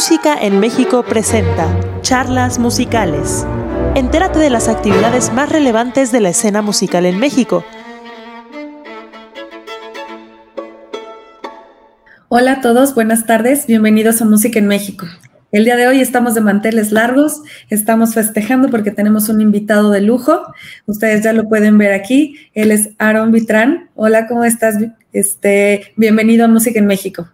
Música en México presenta Charlas Musicales. Entérate de las actividades más relevantes de la escena musical en México. Hola a todos, buenas tardes, bienvenidos a Música en México. El día de hoy estamos de manteles largos, estamos festejando porque tenemos un invitado de lujo. Ustedes ya lo pueden ver aquí. Él es Aaron Vitrán. Hola, ¿cómo estás? Este, bienvenido a Música en México.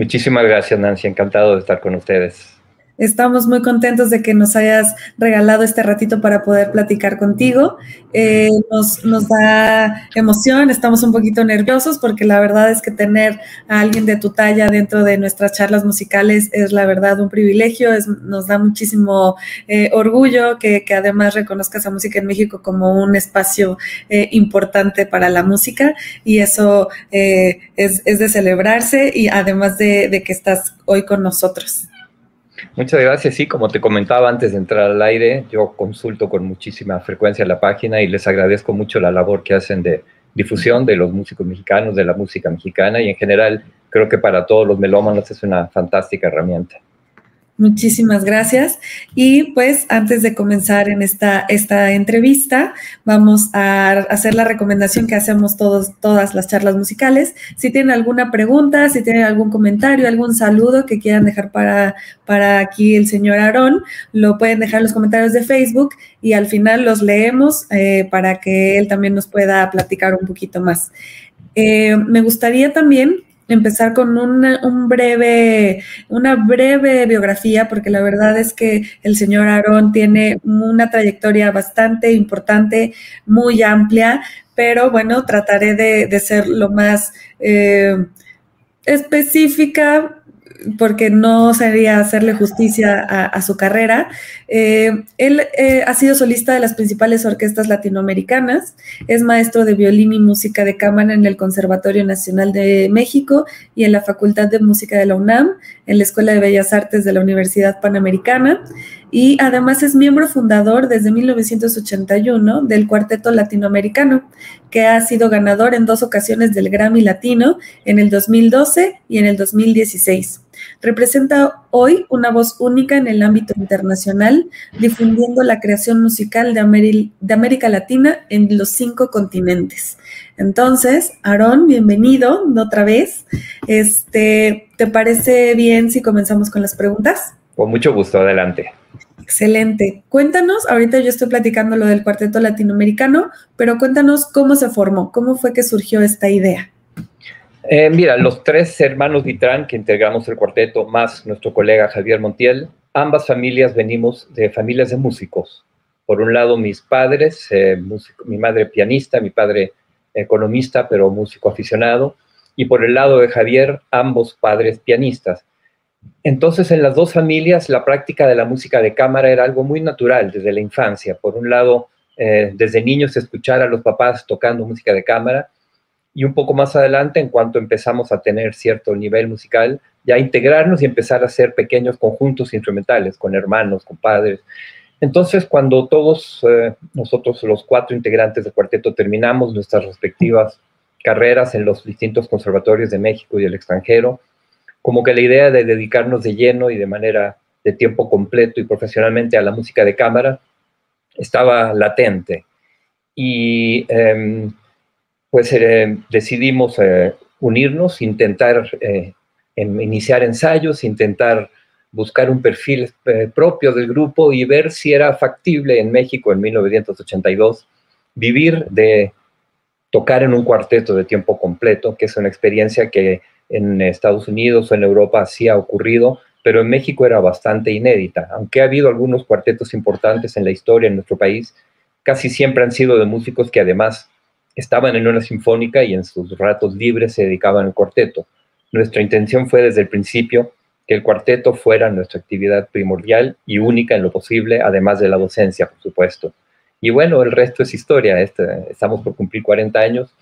Muchísimas gracias, Nancy. Encantado de estar con ustedes. Estamos muy contentos de que nos hayas regalado este ratito para poder platicar contigo. Eh, nos, nos, da emoción, estamos un poquito nerviosos porque la verdad es que tener a alguien de tu talla dentro de nuestras charlas musicales es la verdad un privilegio, es, nos da muchísimo eh, orgullo que, que, además reconozcas a Música en México como un espacio eh, importante para la música y eso es, es, de celebrarse y además de, de que estás hoy con nosotros. Muchas gracias. Sí, como te comentaba antes de entrar al aire, yo consulto con muchísima frecuencia la página y les agradezco mucho la labor que hacen de difusión de los músicos mexicanos, de la música mexicana y en general creo que para todos los melómanos es una fantástica herramienta. Muchísimas gracias. Y pues antes de comenzar en esta, esta entrevista, vamos a hacer la recomendación que hacemos todos, todas las charlas musicales. Si tienen alguna pregunta, si tienen algún comentario, algún saludo que quieran dejar para, para aquí el señor Aarón, lo pueden dejar en los comentarios de Facebook y al final los leemos eh, para que él también nos pueda platicar un poquito más. Eh, me gustaría también empezar con una, un breve, una breve biografía, porque la verdad es que el señor Aarón tiene una trayectoria bastante importante, muy amplia, pero bueno, trataré de, ser lo más eh, específica porque no sería hacerle justicia a, su carrera. Eh, él eh, ha sido solista de las principales orquestas latinoamericanas, es maestro de violín y música de cámara en el Conservatorio Nacional de México y en la Facultad de Música de la UNAM, en la Escuela de Bellas Artes de la Universidad Panamericana y además es miembro fundador desde 1981 del Cuarteto Latinoamericano, que ha sido ganador en dos ocasiones del Grammy Latino en el 2012 y en el 2016. Representa hoy una voz única en el ámbito internacional, difundiendo la creación musical de, de América Latina en los cinco continentes. Entonces, Aarón, bienvenido otra vez. Este, ¿Te parece bien si comenzamos con las preguntas? Con mucho gusto, adelante. Excelente. Cuéntanos, ahorita yo estoy platicando lo del cuarteto latinoamericano, pero cuéntanos cómo se formó, cómo fue que surgió esta idea. Eh, mira, los tres hermanos Vitrán que integramos el cuarteto, más nuestro colega Javier Montiel, ambas familias venimos de familias de músicos. Por un lado, mis padres, eh, mi madre pianista, mi padre economista, pero músico aficionado, y por el lado de Javier, ambos padres pianistas. Entonces, en las dos familias, la práctica de la música de cámara era algo muy natural desde la infancia. Por un lado, eh, desde niños escuchar a los papás tocando música de cámara y un poco más adelante, en cuanto empezamos a tener cierto nivel musical, ya integrarnos y empezar a hacer pequeños conjuntos instrumentales con hermanos, con padres. Entonces, cuando todos eh, nosotros, los cuatro integrantes del cuarteto, terminamos nuestras respectivas carreras en los distintos conservatorios de México y el extranjero, como que la idea de dedicarnos de lleno y de manera de tiempo completo y profesionalmente a la música de cámara estaba latente. Y em, pues eh, decidimos eh, unirnos, intentar eh, iniciar ensayos, intentar buscar un perfil propio del grupo y ver si era factible en México en 1982 vivir de tocar en un cuarteto de tiempo completo, que es una experiencia que en Estados Unidos o en Europa sí ha ocurrido, pero en México era bastante inédita. Aunque ha habido algunos cuartetos importantes en la historia en nuestro país, casi siempre han sido de músicos que además estaban en una sinfónica y en sus ratos libres se dedicaban al cuarteto. Nuestra intención fue desde el principio que el cuarteto fuera nuestra actividad primordial y única en lo posible, además de la docencia, por supuesto. Y bueno, el resto es historia. Este, estamos por cumplir 40 años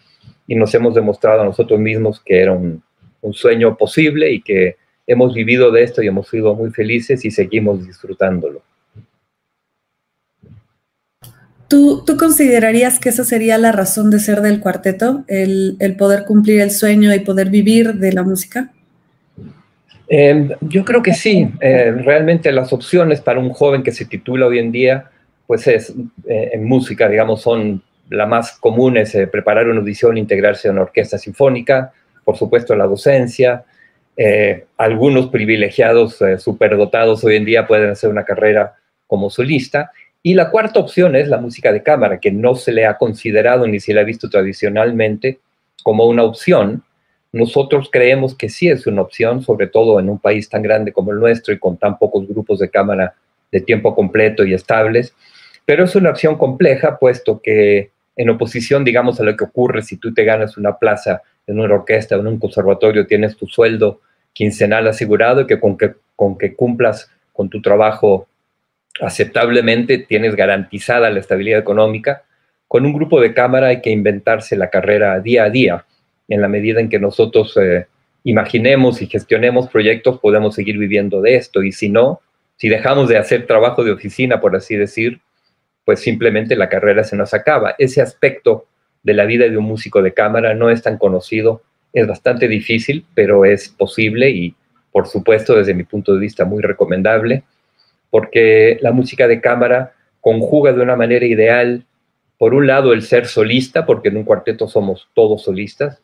y nos hemos demostrado a nosotros mismos que era un, un sueño posible y que hemos vivido de esto y hemos sido muy felices y seguimos disfrutándolo. ¿Tú, ¿Tú, considerarías que esa sería la razón de ser del cuarteto, el, el, poder cumplir el sueño y poder vivir de la música? Em, yo creo que sí. Eh, realmente las opciones para un joven que se titula hoy en día, pues es eh, en música, digamos, son la más comunes, eh, preparar una audición, integrarse en una orquesta sinfónica, por supuesto la docencia. algunos privilegiados superdotados hoy en día pueden hacer una carrera como solista. Y la cuarta opción es la música de cámara, que no se le ha considerado ni se le ha visto tradicionalmente como una opción, nosotros creemos que sí es una opción, sobre todo en un país tan grande como el nuestro y con tan pocos grupos de cámara de tiempo completo y estables, pero es una opción compleja, puesto que en oposición, digamos, a lo que ocurre si tú te ganas una plaza en una orquesta o en un conservatorio, tienes tu sueldo quincenal asegurado y que con que, con que cumplas con tu trabajo aceptablemente tienes garantizada la estabilidad económica. Con un grupo de cámara hay que inventarse la carrera día a día en la medida en que nosotros eh, imaginemos y gestionemos proyectos, podemos seguir viviendo de esto. Y si no, si dejamos de hacer trabajo de oficina, por así decir, pues simplemente la carrera se nos acaba. Ese aspecto de la vida de un músico de cámara no es tan conocido, es bastante difícil, pero es posible y, por supuesto, desde mi punto de vista, muy recomendable, porque la música de cámara conjuga de una manera ideal, por un lado, el ser solista, porque en un cuarteto somos todos solistas,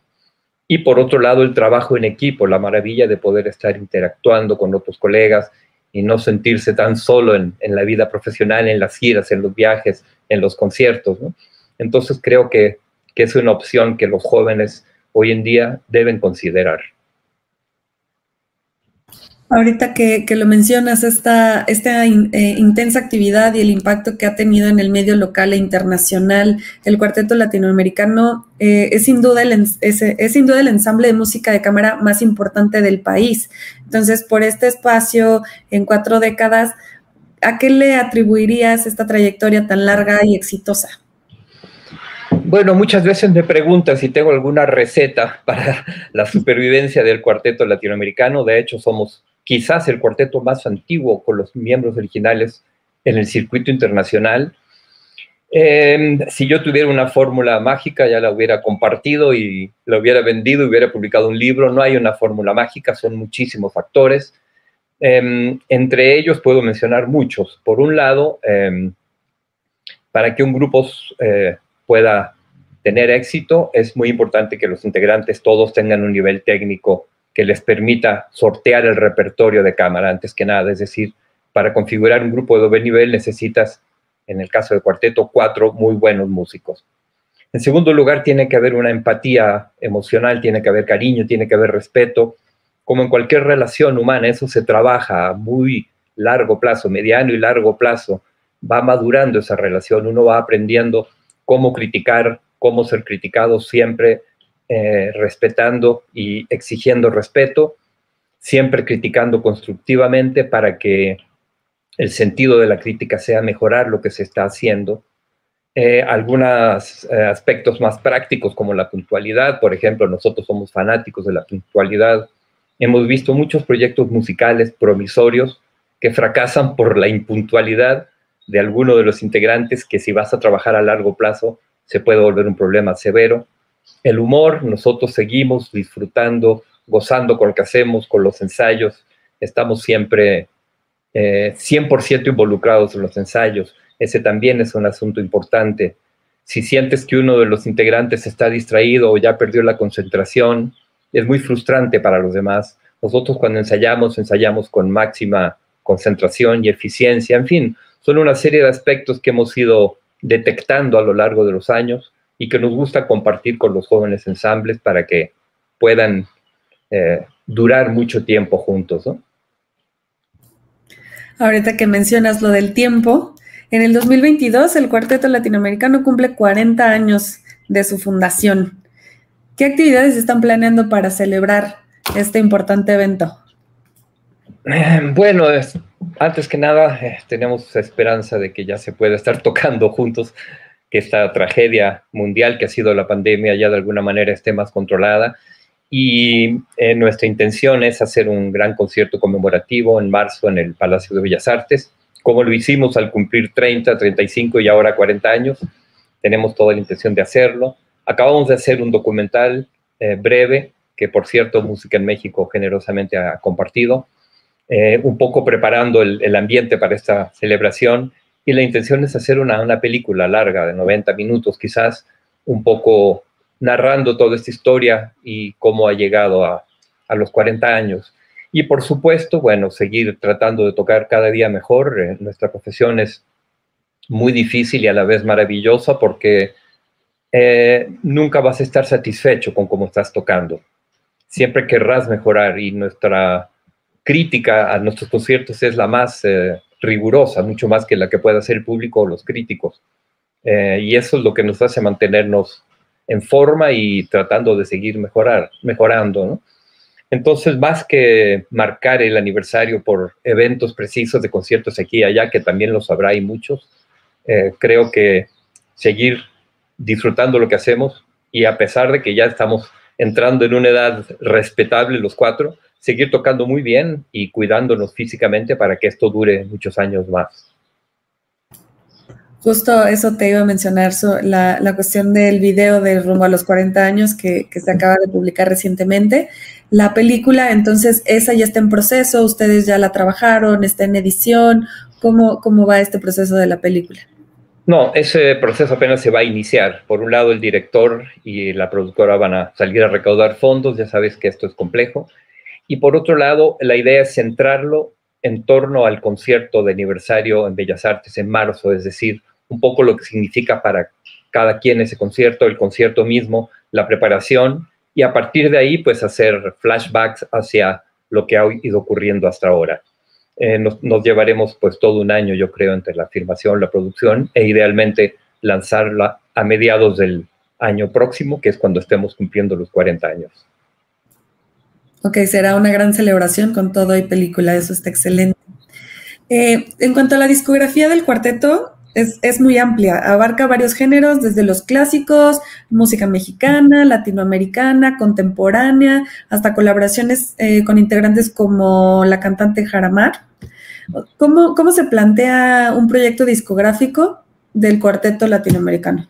y por otro lado, el trabajo en equipo, la maravilla de poder estar interactuando con otros colegas y no sentirse tan solo en, la vida profesional, en las giras, en los viajes, en los conciertos. Entonces creo que, es una opción que los jóvenes hoy en día deben considerar. Ahorita que, lo mencionas, esta, esta eh, intensa actividad y el impacto que ha tenido en el medio local e internacional, el cuarteto latinoamericano eh, es, sin duda el, es, sin duda el ensamble de música de cámara más importante del país. Entonces, por este espacio en cuatro décadas, ¿a qué le atribuirías esta trayectoria tan larga y exitosa? Bueno, muchas veces me preguntan si tengo alguna receta para la supervivencia del cuarteto latinoamericano. De hecho, somos quizás el cuarteto más antiguo con los miembros originales en el circuito internacional. Em, si yo tuviera una fórmula mágica, ya la hubiera compartido y la hubiera vendido y hubiera publicado un libro. No hay una fórmula mágica, son muchísimos factores. Em, entre ellos puedo mencionar muchos. Por un lado, em, para que un grupo eh, pueda tener éxito, es muy importante que los integrantes todos tengan un nivel técnico que les permita sortear el repertorio de cámara antes que nada. Es decir, para configurar un grupo de doble nivel necesitas, en el caso de cuarteto, cuatro muy buenos músicos. En segundo lugar, tiene que haber una empatía emocional, tiene que haber cariño, tiene que haber respeto. Como en cualquier relación humana, eso se trabaja a muy largo plazo, mediano y largo plazo. Va madurando esa relación, uno va aprendiendo cómo criticar, cómo ser criticado siempre, eh, respetando y exigiendo respeto, siempre criticando constructivamente para que el sentido de la crítica sea mejorar lo que se está haciendo. Eh, algunos eh, aspectos más prácticos como la puntualidad, por ejemplo, nosotros somos fanáticos de la puntualidad. Hemos visto muchos proyectos musicales promisorios que fracasan por la impuntualidad de alguno de los integrantes que si vas a trabajar a largo plazo se puede volver un problema severo el humor, nosotros seguimos disfrutando, gozando con lo que hacemos, con los ensayos, estamos siempre 100% eh, involucrados en los ensayos, ese también es un asunto importante. Si sientes que uno de los integrantes está distraído o ya perdió la concentración, es muy frustrante para los demás. Nosotros cuando ensayamos, ensayamos con máxima concentración y eficiencia, en fin, son una serie de aspectos que hemos ido detectando a lo largo de los años y que nos gusta compartir con los jóvenes ensambles para que puedan eh, durar mucho tiempo juntos. Ahorita que mencionas lo del tiempo, en el 2022 el Cuarteto Latinoamericano cumple 40 años de su fundación. ¿Qué actividades están planeando para celebrar este importante evento? Eh, bueno, antes que nada, eh, tenemos esperanza de que ya se pueda estar tocando juntos esta tragedia mundial que ha sido la pandemia ya de alguna manera esté más controlada. Y eh, nuestra intención es hacer un gran concierto conmemorativo en marzo en el Palacio de Bellas Artes, como lo hicimos al cumplir 30, 35 y ahora 40 años. Tenemos toda la intención de hacerlo. Acabamos de hacer un documental eh, breve que por cierto Música en México generosamente ha compartido, eh, un poco preparando el, ambiente para esta celebración y la intención es hacer una, una película larga de 90 minutos quizás, un poco narrando toda esta historia y cómo ha llegado a, a los 40 años. Y por supuesto, bueno, seguir tratando de tocar cada día mejor. Eh, nuestra profesión es muy difícil y a la vez maravillosa porque eh, nunca vas a estar satisfecho con cómo estás tocando. Siempre querrás mejorar y nuestra crítica a nuestros conciertos es la más eh, rigurosa, mucho más que la que pueda hacer el público o los críticos. Eh, y eso es lo que nos hace mantenernos en forma y tratando de seguir mejorar, mejorando. Entonces, más que marcar el aniversario por eventos precisos de conciertos aquí y allá, que también los habrá y muchos, creo que seguir disfrutando lo que hacemos y a pesar de que ya estamos entrando en una edad respetable los cuatro, seguir tocando muy bien y cuidándonos físicamente para que esto dure muchos años más. Justo eso te iba a mencionar, la, la, cuestión del video de Rumbo a los 40 años que, que, se acaba de publicar recientemente. La película, entonces, esa ya está en proceso, ustedes ya la trabajaron, está en edición. ¿Cómo, cómo va este proceso de la película? No, ese proceso apenas se va a iniciar. Por un lado, el director y la productora van a salir a recaudar fondos, ya sabes que esto es complejo. Y por otro lado, la idea es centrarlo en torno al concierto de aniversario en Bellas Artes en marzo, es decir, un poco lo que significa para cada quien ese concierto, el concierto mismo, la preparación, y a partir de ahí, pues hacer flashbacks hacia lo que ha ido ocurriendo hasta ahora. Eh, nos, llevaremos pues todo un año, yo creo, entre la filmación, la producción e idealmente lanzarla a mediados del año próximo, que es cuando estemos cumpliendo los 40 años. Ok, será una gran celebración con todo y película, eso está excelente. Eh, en cuanto a la discografía del cuarteto, es, es, muy amplia, abarca varios géneros, desde los clásicos, música mexicana, latinoamericana, contemporánea, hasta colaboraciones eh, con integrantes como la cantante Jaramar. ¿Cómo, ¿Cómo, se plantea un proyecto discográfico del cuarteto latinoamericano?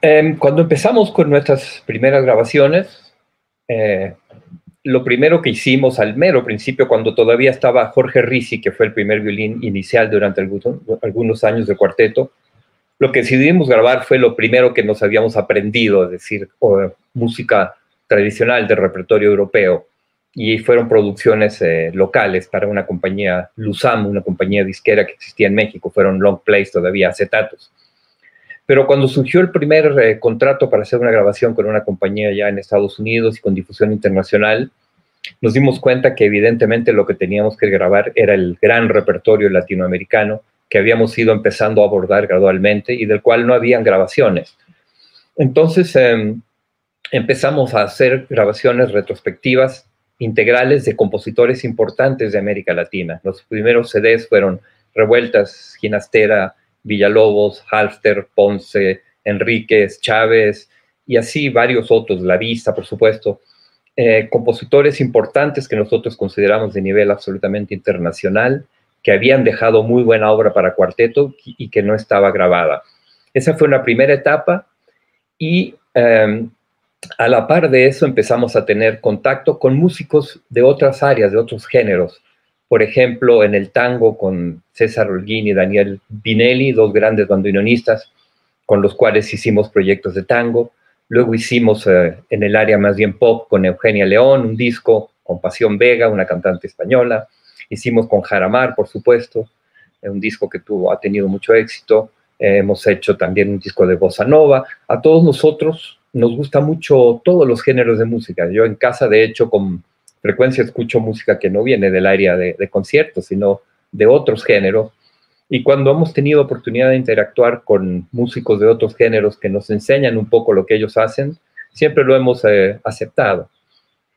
Em, cuando empezamos con nuestras primeras grabaciones, eh, lo primero que hicimos al mero principio, cuando todavía estaba Jorge Risi, que fue el primer violín inicial durante algunos años de cuarteto, lo que decidimos grabar fue lo primero que nos habíamos aprendido, es decir, música tradicional del repertorio europeo. Y fueron producciones eh, locales para una compañía, Lusam, una compañía disquera que existía en México, fueron long plays todavía, acetatos. Pero cuando surgió el primer eh, contrato para hacer una grabación con una compañía ya en Estados Unidos y con difusión internacional, nos dimos cuenta que evidentemente lo que teníamos que grabar era el gran repertorio latinoamericano que habíamos ido empezando a abordar gradualmente y del cual no habían grabaciones. Entonces em, empezamos a hacer grabaciones retrospectivas integrales de compositores importantes de América Latina. Los primeros CDs fueron Revueltas, Ginastera, Villalobos, Halfter, Ponce, Enríquez, Chávez y así varios otros, La Vista, por supuesto, eh, compositores importantes que nosotros consideramos de nivel absolutamente internacional, que habían dejado muy buena obra para cuarteto y que no estaba grabada. Esa fue una primera etapa y em, a la par de eso empezamos a tener contacto con músicos de otras áreas, de otros géneros por ejemplo, en el tango con César Holguín y Daniel Binelli, dos grandes bandoneonistas con los cuales hicimos proyectos de tango. Luego hicimos eh, en el área más bien pop con Eugenia León, un disco con Pasión Vega, una cantante española. Hicimos con Jaramar, por supuesto, eh, un disco que tuvo, ha tenido mucho éxito. Eh, hemos hecho también un disco de bossa nova. A todos nosotros nos gusta mucho todos los géneros de música. Yo en casa, de hecho, con frecuencia escucho música que no viene del área de, conciertos, sino de otros géneros. Y cuando hemos tenido oportunidad de interactuar con músicos de otros géneros que nos enseñan un poco lo que ellos hacen, siempre lo hemos eh, aceptado.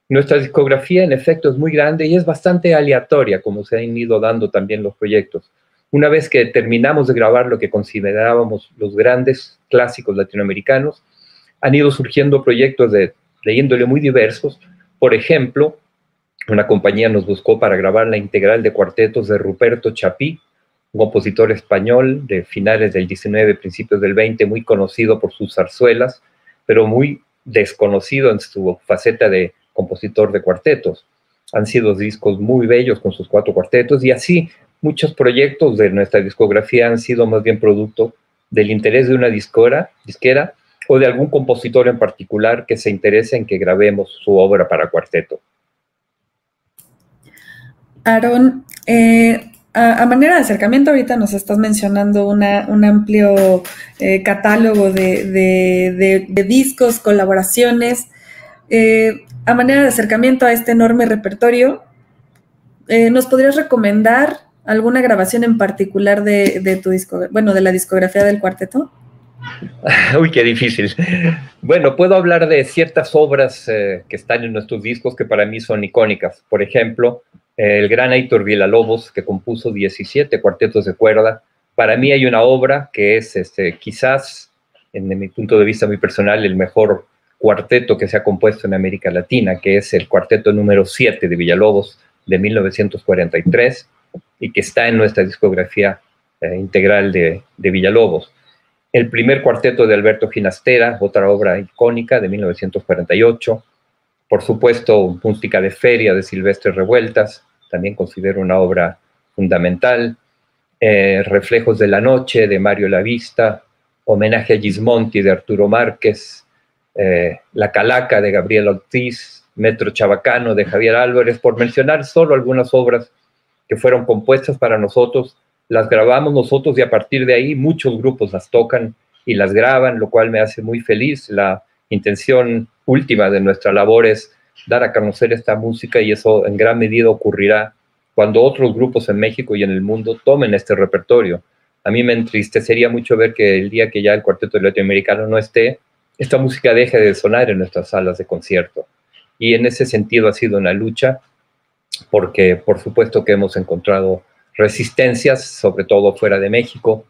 Nuestra discografía, en efecto, es muy grande y es bastante aleatoria, como se han ido dando también los proyectos. Una vez que terminamos de grabar lo que considerábamos los grandes clásicos latinoamericanos, han ido surgiendo proyectos de, de índole muy diversos. Por ejemplo, una compañía nos buscó para grabar la integral de cuartetos de Ruperto Chapí, un compositor español de finales del 19, principios del 20, muy conocido por sus zarzuelas, pero muy desconocido en su faceta de compositor de cuartetos. Han sido discos muy bellos con sus cuatro cuartetos y así muchos proyectos de nuestra discografía han sido más bien producto del interés de una discora, disquera o de algún compositor en particular que se interese en que grabemos su obra para cuarteto. Aaron, eh, a, manera de acercamiento, ahorita nos estás mencionando un amplio eh, catálogo de, discos, colaboraciones. Eh, a manera de acercamiento a este enorme repertorio, ¿nos podrías recomendar alguna grabación en particular de, tu disco, bueno, de la discografía del cuarteto? Uy, qué difícil. Bueno, puedo hablar de ciertas obras que están en nuestros discos que para mí son icónicas. Por ejemplo, el gran Aitor Villalobos, que compuso 17 cuartetos de cuerda. Para mí hay una obra que es este, quizás, en mi punto de vista muy personal, el mejor cuarteto que se ha compuesto en América Latina, que es el cuarteto número 7 de Villalobos de 1943 y que está en nuestra discografía eh, integral de, de Villalobos. El primer cuarteto de Alberto Ginastera, otra obra icónica de 1948 por supuesto, Música de Feria de Silvestre Revueltas, también considero una obra fundamental. Eh, Reflejos de la Noche de Mario Lavista, Homenaje a Gismonti de Arturo Márquez, eh, La Calaca de Gabriel Ortiz, Metro Chabacano de Javier Álvarez, por mencionar solo algunas obras que fueron compuestas para nosotros, las grabamos nosotros y a partir de ahí muchos grupos las tocan y las graban, lo cual me hace muy feliz. La intención última de nuestra labor es dar a conocer esta música y eso en gran medida ocurrirá cuando otros grupos en México y en el mundo tomen este repertorio. A mí me entristecería mucho ver que el día que ya el cuarteto latinoamericano no esté, esta música deje de sonar en nuestras salas de concierto. Y en ese sentido ha sido una lucha porque por supuesto que hemos encontrado resistencias, sobre todo fuera de México,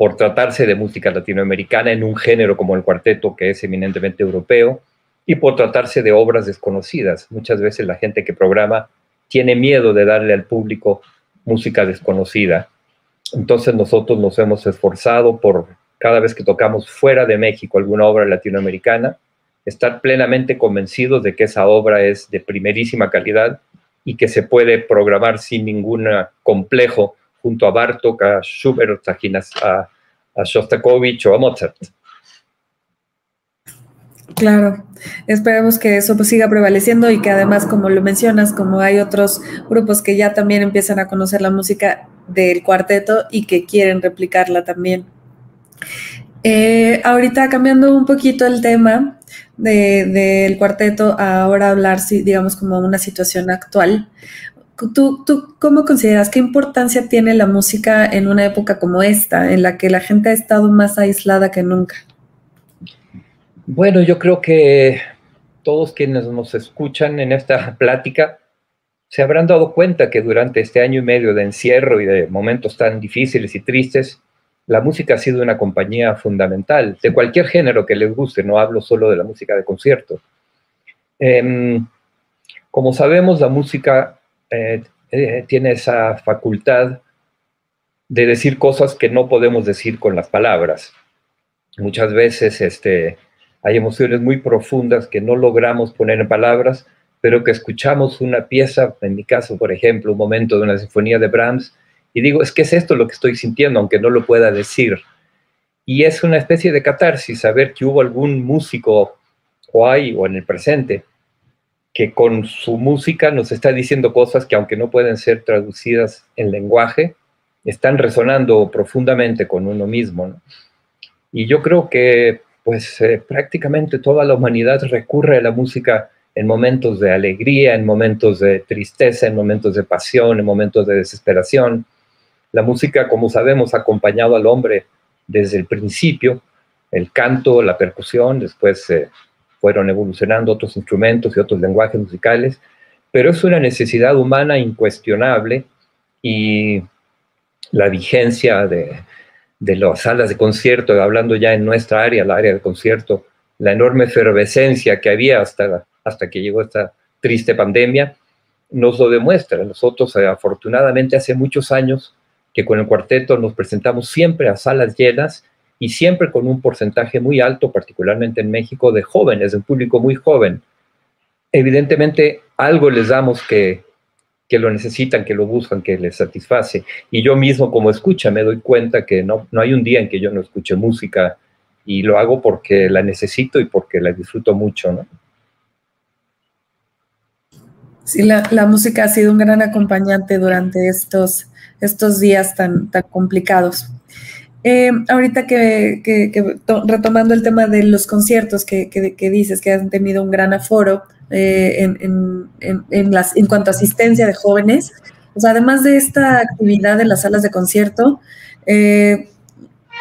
por tratarse de música latinoamericana en un género como el cuarteto, que es eminentemente europeo, y por tratarse de obras desconocidas. Muchas veces la gente que programa tiene miedo de darle al público música desconocida. Entonces nosotros nos hemos esforzado por cada vez que tocamos fuera de México alguna obra latinoamericana, estar plenamente convencidos de que esa obra es de primerísima calidad y que se puede programar sin ningún complejo junto a Bartok, a Schubert, a, a Shostakovich o a Mozart. Claro, esperemos que eso pues, siga prevaleciendo y que además, como lo mencionas, como hay otros grupos que ya también empiezan a conocer la música del cuarteto y que quieren replicarla también. Eh, ahorita cambiando un poquito el tema del cuarteto, ahora hablar, digamos, como una situación actual. ¿Tú, ¿Tú cómo consideras qué importancia tiene la música en una época como esta, en la que la gente ha estado más aislada que nunca? Bueno, yo creo que todos quienes nos escuchan en esta plática se habrán dado cuenta que durante este año y medio de encierro y de momentos tan difíciles y tristes, la música ha sido una compañía fundamental de cualquier género que les guste, no hablo solo de la música de concierto. Em, como sabemos, la música eh, eh, tiene esa facultad de decir cosas que no podemos decir con las palabras. Muchas veces este, hay emociones muy profundas que no logramos poner en palabras, pero que escuchamos una pieza, en mi caso, por ejemplo, un momento de una sinfonía de Brahms, y digo, es que es esto lo que estoy sintiendo, aunque no lo pueda decir. Y es una especie de catarsis saber que hubo algún músico, o hay, o en el presente, que con su música nos está diciendo cosas que aunque no pueden ser traducidas en lenguaje, están resonando profundamente con uno mismo. Y yo creo que pues eh, prácticamente toda la humanidad recurre a la música en momentos de alegría, en momentos de tristeza, en momentos de pasión, en momentos de desesperación. La música, como sabemos, ha acompañado al hombre desde el principio, el canto, la percusión, después eh, fueron evolucionando otros instrumentos y otros lenguajes musicales, pero es una necesidad humana incuestionable y la vigencia de, las salas de concierto, hablando ya en nuestra área, la área de concierto, la enorme efervescencia que había hasta, hasta que llegó esta triste pandemia, nos lo demuestra. Nosotros, eh, afortunadamente, hace muchos años que con el cuarteto nos presentamos siempre a salas llenas y siempre con un porcentaje muy alto, particularmente en México, de jóvenes, de un público muy joven. Evidentemente, algo les damos que, que lo necesitan, que lo buscan, que les satisface. Y yo mismo como escucha me doy cuenta que no, no hay un día en que yo no escuche música y lo hago porque la necesito y porque la disfruto mucho, ¿no? Sí, la, la, música ha sido un gran acompañante durante estos, estos días tan, tan complicados. Eh, ahorita que, que, retomando el tema de los conciertos que, que, dices que han tenido un gran aforo eh, en, en, en, las, en cuanto a asistencia de jóvenes, pues además de esta actividad de las salas de concierto, eh,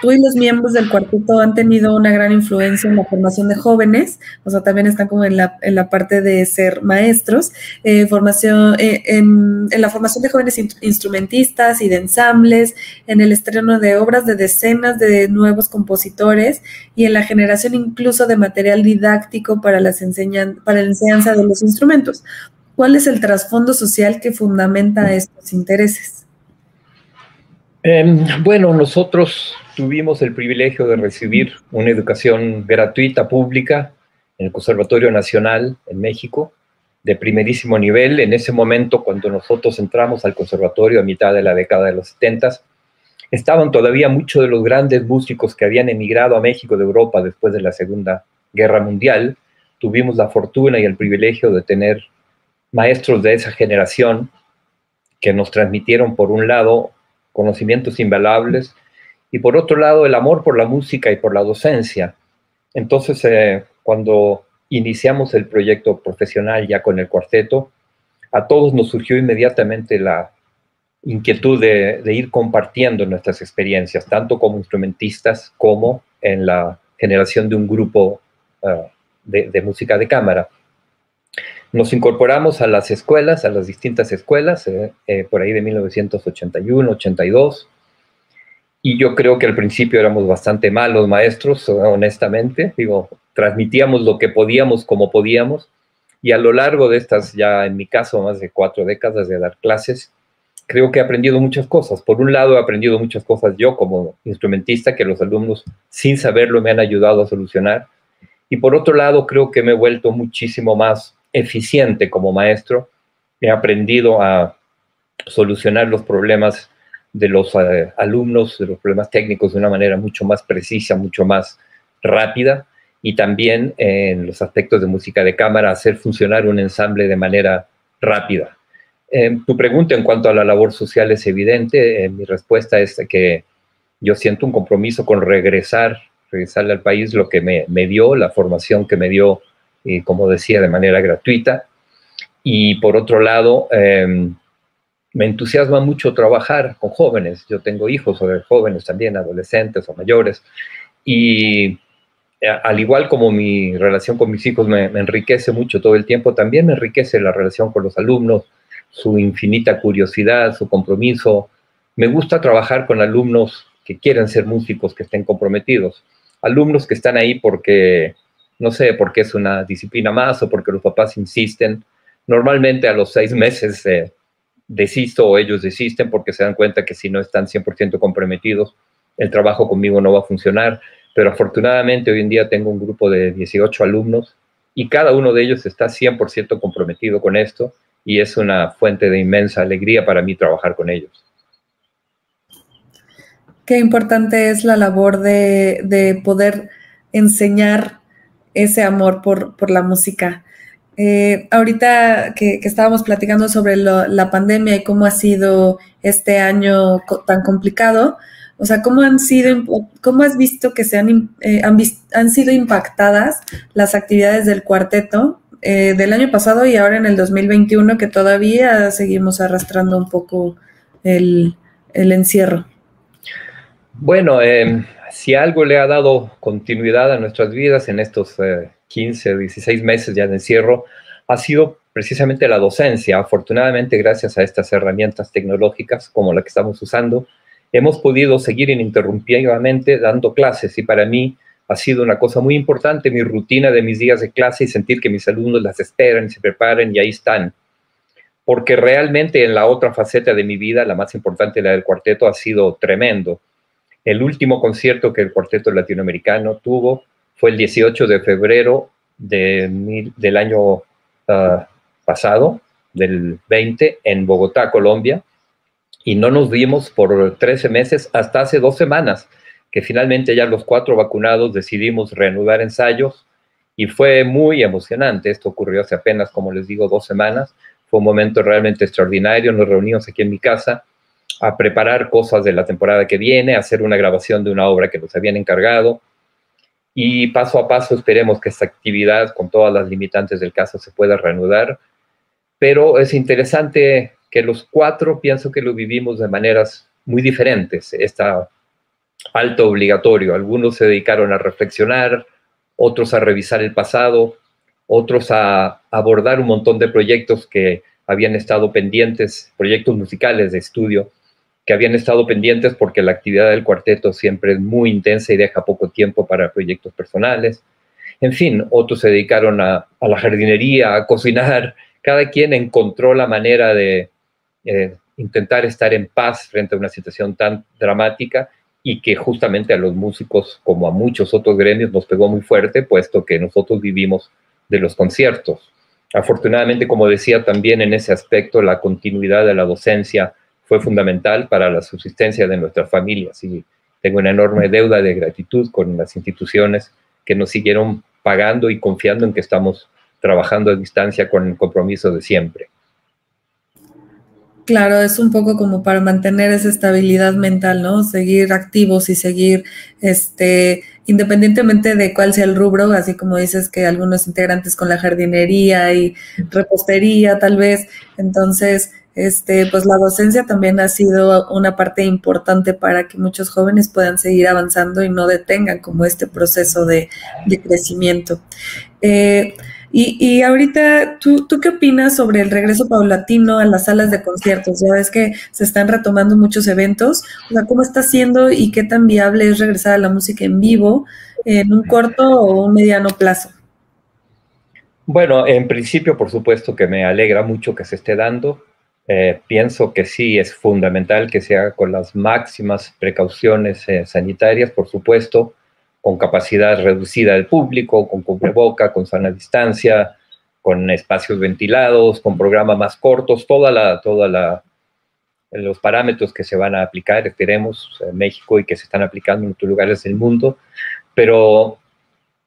tú y los miembros del cuarteto han tenido una gran influencia en la formación de jóvenes, o sea, también están como en la, en la parte de ser maestros, eh, formación, eh, en, la formación de jóvenes instrumentistas y de ensambles, en el estreno de obras de decenas de nuevos compositores y en la generación incluso de material didáctico para, las enseñan, para la enseñanza de los instrumentos. ¿Cuál es el trasfondo social que fundamenta estos intereses? Eh, bueno, nosotros tuvimos el privilegio de recibir una educación gratuita, pública, en el Conservatorio Nacional en México, de primerísimo nivel. En ese momento, cuando nosotros entramos al conservatorio a mitad de la década de los 70, estaban todavía muchos de los grandes músicos que habían emigrado a México de Europa después de la Segunda Guerra Mundial. Tuvimos la fortuna y el privilegio de tener maestros de esa generación que nos transmitieron, por un lado, conocimientos invaluables y por otro lado el amor por la música y por la docencia. Entonces, eh, cuando iniciamos el proyecto profesional ya con el cuarteto, a todos nos surgió inmediatamente la inquietud de, ir compartiendo nuestras experiencias, tanto como instrumentistas como en la generación de un grupo uh, de, música de cámara. Nos incorporamos a las escuelas, a las distintas escuelas, eh, eh, por ahí de 1981, 82, y yo creo que al principio éramos bastante malos maestros, honestamente. Digo, transmitíamos lo que podíamos como podíamos. Y a lo largo de estas, ya en mi caso, más de cuatro décadas de dar clases, creo que he aprendido muchas cosas. Por un lado, he aprendido muchas cosas yo como instrumentista que los alumnos, sin saberlo, me han ayudado a solucionar. Y por otro lado, creo que me he vuelto muchísimo más eficiente como maestro. He aprendido a solucionar los problemas de los eh, alumnos, de los problemas técnicos de una manera mucho más precisa, mucho más rápida y también en los aspectos de música de cámara hacer funcionar un ensamble de manera rápida. Eh, tu pregunta en cuanto a la labor social es evidente. Eh, mi respuesta es que yo siento un compromiso con regresar, regresarle al país lo que me, me dio, la formación que me dio, como decía, de manera gratuita. Y por otro lado, em, me entusiasma mucho trabajar con jóvenes. Yo tengo hijos o jóvenes también, adolescentes o mayores. Y eh, al igual como mi relación con mis hijos me, enriquece mucho todo el tiempo, también me enriquece la relación con los alumnos, su infinita curiosidad, su compromiso. Me gusta trabajar con alumnos que quieren ser músicos, que estén comprometidos. Alumnos que están ahí porque, no sé, porque es una disciplina más o porque los papás insisten. Normalmente a los seis meses eh, desisto o ellos desisten porque se dan cuenta que si no están 100% comprometidos, el trabajo conmigo no va a funcionar. Pero afortunadamente hoy en día tengo un grupo de 18 alumnos y cada uno de ellos está 100% comprometido con esto y es una fuente de inmensa alegría para mí trabajar con ellos. Qué importante es la labor de, de poder enseñar ese amor por, por la música. Eh, ahorita que, estábamos platicando sobre la pandemia y cómo ha sido este año tan complicado, o sea, ¿cómo han sido, cómo has visto que se han, eh, han, sido impactadas las actividades del cuarteto eh, del año pasado y ahora en el 2021 que todavía seguimos arrastrando un poco el, el encierro? Bueno, em, si algo le ha dado continuidad a nuestras vidas en estos 15, 16 meses ya de encierro, ha sido precisamente la docencia. Afortunadamente, gracias a estas herramientas tecnológicas como la que estamos usando, hemos podido seguir ininterrumpidamente dando clases y para mí ha sido una cosa muy importante mi rutina de mis días de clase y sentir que mis alumnos las esperan se preparen y ahí están. Porque realmente en la otra faceta de mi vida, la más importante, la del cuarteto, ha sido tremendo. El último concierto que el Cuarteto Latinoamericano tuvo fue el 18 de febrero de, del año ah, pasado, del 20, en Bogotá, Colombia, y no nos vimos por 13 meses hasta hace dos semanas, que finalmente ya los cuatro vacunados decidimos reanudar ensayos y fue muy emocionante. Esto ocurrió hace apenas, como les digo, dos semanas. Fue un momento realmente extraordinario. Nos reunimos aquí en mi casa a preparar cosas de la temporada que viene, a hacer una grabación de una obra que nos habían encargado. Y paso a paso esperemos que esta actividad, con todas las limitantes del caso, se pueda reanudar. Pero es interesante que los cuatro pienso que lo vivimos de maneras muy diferentes. Está alto obligatorio. Algunos se dedicaron a reflexionar, otros a revisar el pasado, otros a abordar un montón de proyectos que habían estado pendientes, proyectos musicales de estudio, que habían estado pendientes porque la actividad del cuarteto siempre es muy intensa y deja poco tiempo para proyectos personales. En fin, otros se dedicaron a, la jardinería, a cocinar. Cada quien encontró la manera de eh, intentar estar en paz frente a una situación tan dramática y que justamente a los músicos, como a muchos otros gremios, nos pegó muy fuerte, puesto que nosotros vivimos de los conciertos. Afortunadamente, como decía, también en ese aspecto la continuidad de la docencia fue fundamental para la subsistencia de nuestras familias y tengo una enorme deuda de gratitud con las instituciones que nos siguieron pagando y confiando en que estamos trabajando a distancia con el compromiso de siempre. Claro, es un poco como para mantener esa estabilidad mental, ¿no? Seguir activos y seguir, este, independientemente de cuál sea el rubro, así como dices que algunos integrantes con la jardinería y repostería, tal vez. Entonces, este, pues la docencia también ha sido una parte importante para que muchos jóvenes puedan seguir avanzando y no detengan como este proceso de, crecimiento. Eh, y, ahorita, ¿tú, ¿tú qué opinas sobre el regreso paulatino a las salas de conciertos? Ya ves que se están retomando muchos eventos. O sea, ¿cómo está siendo y qué tan viable es regresar a la música en vivo en un corto o un mediano plazo? Bueno, en principio, por supuesto que me alegra mucho que se esté dando. Eh, pienso que sí es fundamental que se haga con las máximas precauciones eh, sanitarias, por supuesto con capacidad reducida del público, con cubreboca, con sana distancia, con espacios ventilados, con programas más cortos, toda la, toda los parámetros que se van a aplicar, esperemos, en México y que se están aplicando en otros lugares del mundo, pero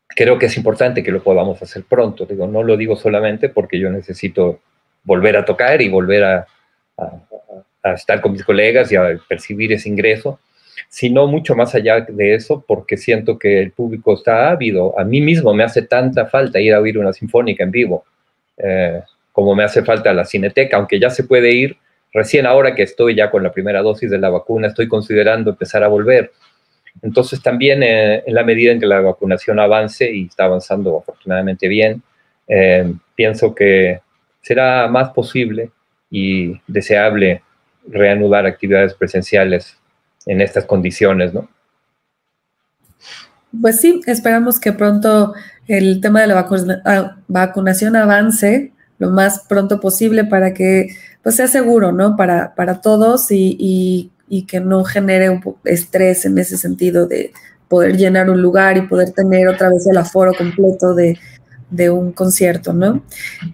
creo que es importante que lo podamos hacer pronto. Digo, no lo digo solamente porque yo necesito volver a tocar y volver a, a estar con mis colegas y a percibir ese ingreso, sino mucho más allá de eso, porque siento que el público está ávido. A mí mismo me hace tanta falta ir a oír una sinfónica en vivo, eh, como me hace falta la cineteca, aunque ya se puede ir. Recién ahora que estoy ya con la primera dosis de la vacuna, estoy considerando empezar a volver. Entonces también eh, en la medida en que la vacunación avance y está avanzando afortunadamente bien, eh, pienso que será más posible y deseable reanudar actividades presenciales en estas condiciones, ¿no? Pues sí, esperamos que pronto el tema de la ah, vacunación avance lo más pronto posible para que pues, sea seguro, ¿no? Para, para todos y, que no genere un estrés en ese sentido de poder llenar un lugar y poder tener otra vez el aforo completo de, de un concierto, ¿no?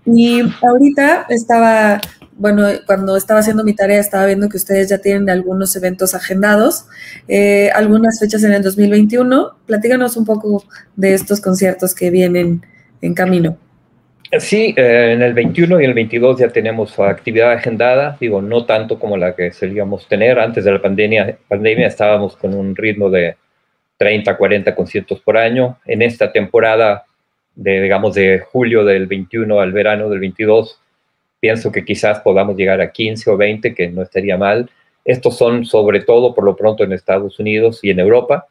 Y ahorita estaba bueno, cuando estaba haciendo mi tarea estaba viendo que ustedes ya tienen algunos eventos agendados, eh, algunas fechas en el 2021. Platíganos un poco de estos conciertos que vienen en camino. Sí, eh, en el 21 y el 22 ya tenemos actividad agendada, digo, no tanto como la que solíamos tener. Antes de la pandemia, pandemia estábamos con un ritmo de 30, 40 conciertos por año. En esta temporada, de, digamos, de julio del 21 al verano del 22, pienso que quizás podamos llegar a 15 o 20, que no estaría mal. Estos son sobre todo, por lo pronto, en Estados Unidos y en Europa.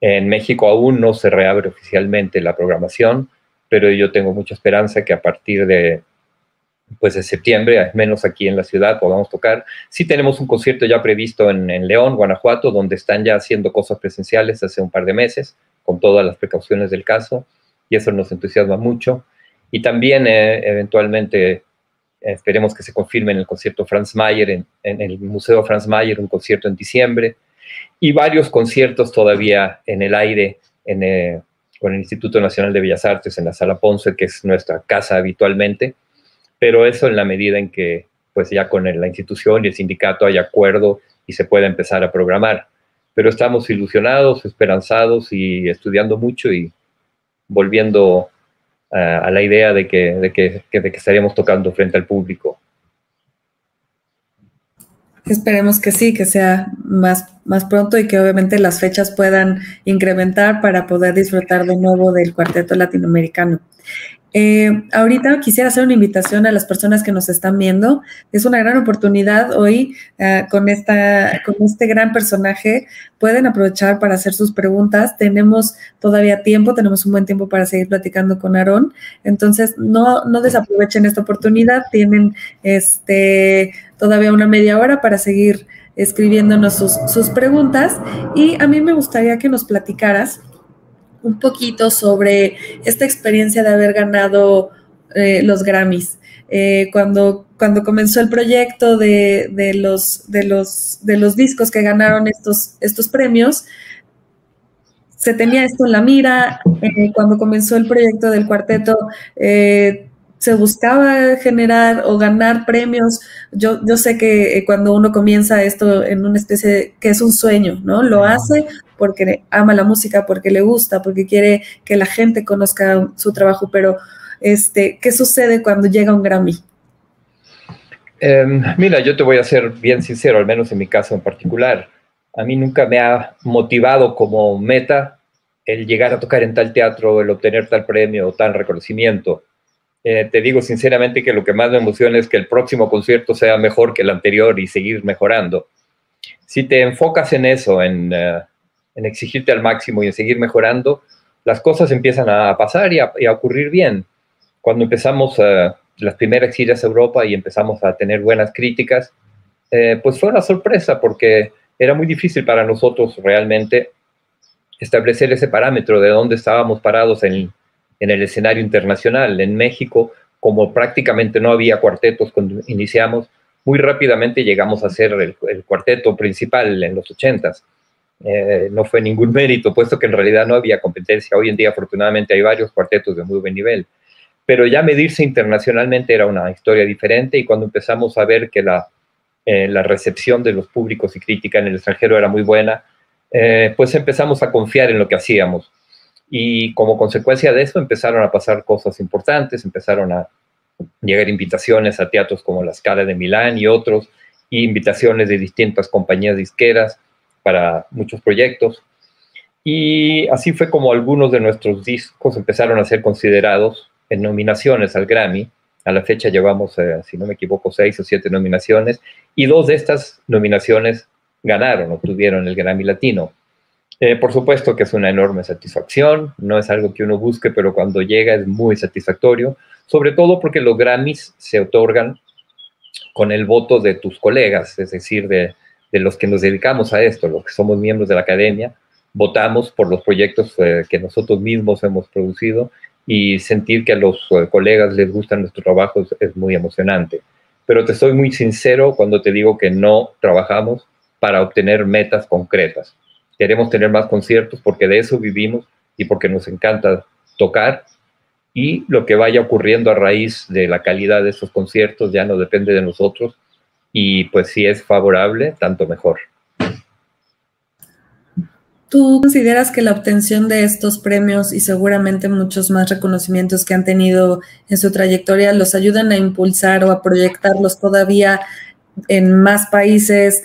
En México aún no se reabre oficialmente la programación, pero yo tengo mucha esperanza que a partir de, pues, de septiembre, al menos aquí en la ciudad, podamos tocar. Sí tenemos un concierto ya previsto en, León, Guanajuato, donde están ya haciendo cosas presenciales hace un par de meses, con todas las precauciones del caso, y eso nos entusiasma mucho. Y también eh, eventualmente esperemos que se confirme en el concierto Franz Mayer, en, el Museo Franz Mayer, un concierto en diciembre. y varios conciertos todavía en el aire en, con el Instituto Nacional de Bellas Artes en la Sala Ponce, que es nuestra casa habitualmente, pero eso en la medida en que pues ya con la institución y el sindicato hay acuerdo y se pueda empezar a programar. Pero estamos ilusionados, esperanzados y estudiando mucho y volviendo a la idea de que, de que, de que estaríamos tocando frente al público. Esperemos que sí, que sea más, más pronto y que obviamente las fechas puedan incrementar para poder disfrutar de nuevo del cuarteto latinoamericano. Eh, ahorita quisiera hacer una invitación a las personas que nos están viendo. Es una gran oportunidad hoy eh, con, esta, con este gran personaje. Pueden aprovechar para hacer sus preguntas. Tenemos todavía tiempo, tenemos un buen tiempo para seguir platicando con Aarón. Entonces, no, no desaprovechen esta oportunidad. Tienen este, todavía una media hora para seguir escribiéndonos sus, sus preguntas. Y a mí me gustaría que nos platicaras un poquito sobre esta experiencia de haber ganado eh, los Grammys. Eh, cuando, cuando comenzó el proyecto de, los, de, los, de los discos que ganaron estos, estos premios, se tenía esto en la mira. Eh, cuando comenzó el proyecto del cuarteto, se buscaba generar o ganar premios. Yo, yo sé que cuando uno comienza esto en una especie de, que es un sueño, ¿no? Lo hace porque ama la música, porque le gusta, porque quiere que la gente conozca su trabajo, pero este, ¿qué sucede cuando llega un Grammy? Em, mira, yo te voy a ser bien sincero, al menos en mi caso en particular. A mí nunca me ha motivado como meta el llegar a tocar en tal teatro, el obtener tal premio o tal reconocimiento. Eh, te digo sinceramente que lo que más me emociona es que el próximo concierto sea mejor que el anterior y seguir mejorando. Si te enfocas en eso, en, eh, exigirte al máximo y en seguir mejorando, las cosas empiezan a pasar y a, ocurrir bien. Cuando empezamos uh, las primeras giras a Europa y empezamos a tener buenas críticas, eh, pues fue una sorpresa porque era muy difícil para nosotros realmente establecer ese parámetro de dónde estábamos parados en, en el escenario internacional. En México, como prácticamente no había cuartetos cuando iniciamos, muy rápidamente llegamos a ser el, el cuarteto principal en los ochentas. Eh, no fue ningún mérito, puesto que en realidad no había competencia. Hoy en día, afortunadamente, hay varios cuartetos de muy buen nivel. Pero ya medirse internacionalmente era una historia diferente y cuando empezamos a ver que la, eh, la recepción de los públicos y crítica en el extranjero era muy buena, eh, pues empezamos a confiar en lo que hacíamos. Y como consecuencia de eso empezaron a pasar cosas importantes, empezaron a llegar invitaciones a teatros como la Scala de Milán y otros, y invitaciones de distintas compañías disqueras para muchos proyectos. Y así fue como algunos de nuestros discos empezaron a ser considerados en nominaciones al Grammy. A la fecha llevamos, eh, si no me equivoco, seis o siete nominaciones y dos de estas nominaciones ganaron, obtuvieron el Grammy Latino. Eh, por supuesto que es una enorme satisfacción, no es algo que uno busque, pero cuando llega es muy satisfactorio, sobre todo porque los Grammys se otorgan con el voto de tus colegas, es decir, de, los que nos dedicamos a esto, los que somos miembros de la academia, votamos por los proyectos eh, que nosotros mismos hemos producido y sentir que a los eh, colegas les gusta nuestro trabajo es, muy emocionante. Pero te soy muy sincero cuando te digo que no trabajamos para obtener metas concretas. Queremos tener más conciertos porque de eso vivimos y porque nos encanta tocar y lo que vaya ocurriendo a raíz de la calidad de esos conciertos ya no depende de nosotros, y pues si es favorable, tanto mejor. ¿Tú consideras que la obtención de estos premios y seguramente muchos más reconocimientos que han tenido en su trayectoria los ayudan a impulsar o a proyectarlos todavía en más países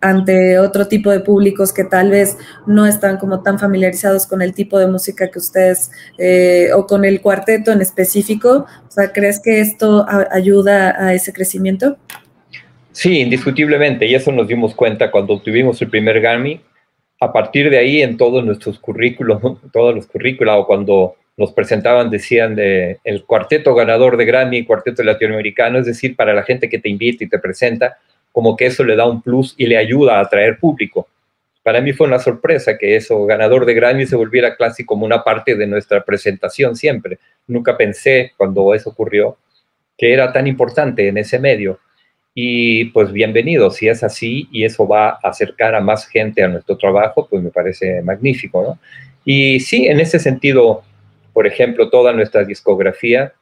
ante otro tipo de públicos que tal vez no están como tan familiarizados con el tipo de música que ustedes eh, o con el cuarteto en específico? ¿crees que esto ayuda a ese crecimiento? Sí, indiscutiblemente, y eso nos dimos cuenta cuando obtuvimos el primer Grammy. A partir de ahí, en todos nuestros currículos, todos los currículos, o cuando nos presentaban, decían de el cuarteto ganador de Grammy, cuarteto latinoamericano, es decir, para la gente que te invita y te presenta, como que eso le da un plus y le ayuda a atraer público. Para mí fue una sorpresa que eso, ganador de Grammy, se volviera casi como una parte de nuestra presentación siempre. Nunca pensé, cuando eso ocurrió, que era tan importante en ese medio. Y pues bienvenido, si es así y eso va a acercar a más gente a nuestro trabajo, pues me parece magnífico, ¿no? Y sí, en ese sentido, por ejemplo, toda nuestra discografía,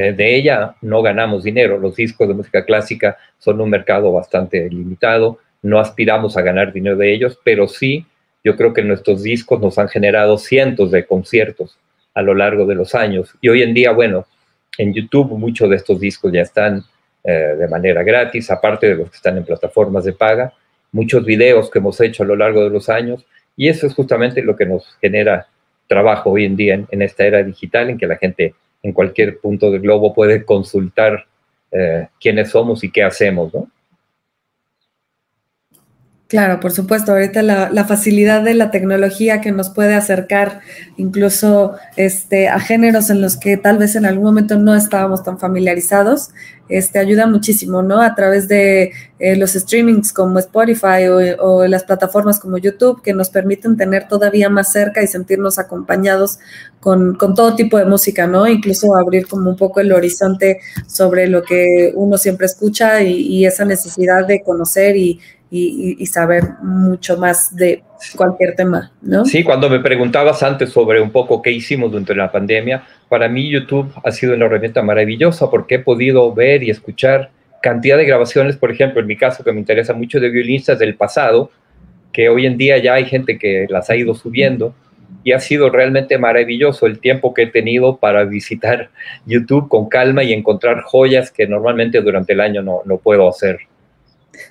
de ella no ganamos dinero. Los discos de música clásica son un mercado bastante limitado, no aspiramos a ganar dinero de ellos, pero sí, yo creo que nuestros discos nos han generado cientos de conciertos a lo largo de los años. Y hoy en día, bueno, en YouTube muchos de estos discos ya están eh, de manera gratis, aparte de los que están en plataformas de paga, muchos videos que hemos hecho a lo largo de los años, y eso es justamente lo que nos genera trabajo hoy en día en, esta era digital, en que la gente en cualquier punto del globo puede consultar eh, quiénes somos y qué hacemos, ¿no? Claro, por supuesto. Ahorita la, facilidad de la tecnología que nos puede acercar incluso este, a géneros en los que tal vez en algún momento no estábamos tan familiarizados, este, ayuda muchísimo, ¿no? A través de eh, los streamings como Spotify o, las plataformas como YouTube que nos permiten tener todavía más cerca y sentirnos acompañados con, todo tipo de música, ¿no? Incluso abrir como un poco el horizonte sobre lo que uno siempre escucha y esa necesidad de conocer y y, saber mucho más de cualquier tema, ¿no? Sí, cuando me preguntabas antes sobre un poco qué hicimos durante la pandemia, para mí YouTube ha sido una herramienta maravillosa porque he podido ver y escuchar cantidad de grabaciones, por ejemplo, en mi caso que me interesa mucho de violinistas del pasado, que hoy en día ya hay gente que las ha ido subiendo y ha sido realmente maravilloso el tiempo que he tenido para visitar YouTube con calma y encontrar joyas que normalmente durante el año no, no puedo hacer.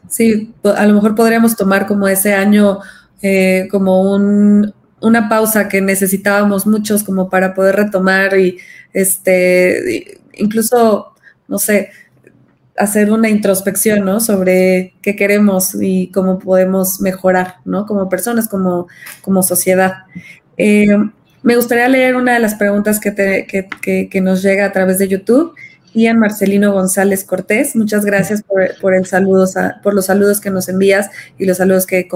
Sí, a lo mejor podríamos tomar como ese año eh, como un, una pausa que necesitábamos muchos como para poder retomar y este incluso, no sé, hacer una introspección, ¿no? Sobre qué queremos y cómo podemos mejorar, ¿no? Como personas, como, como sociedad. Eh, me gustaría leer una de las preguntas que, te, que, que nos llega a través de YouTube Ian Marcelino González Cortés, muchas gracias por, el saludo, por los saludos que nos envías y los saludos que,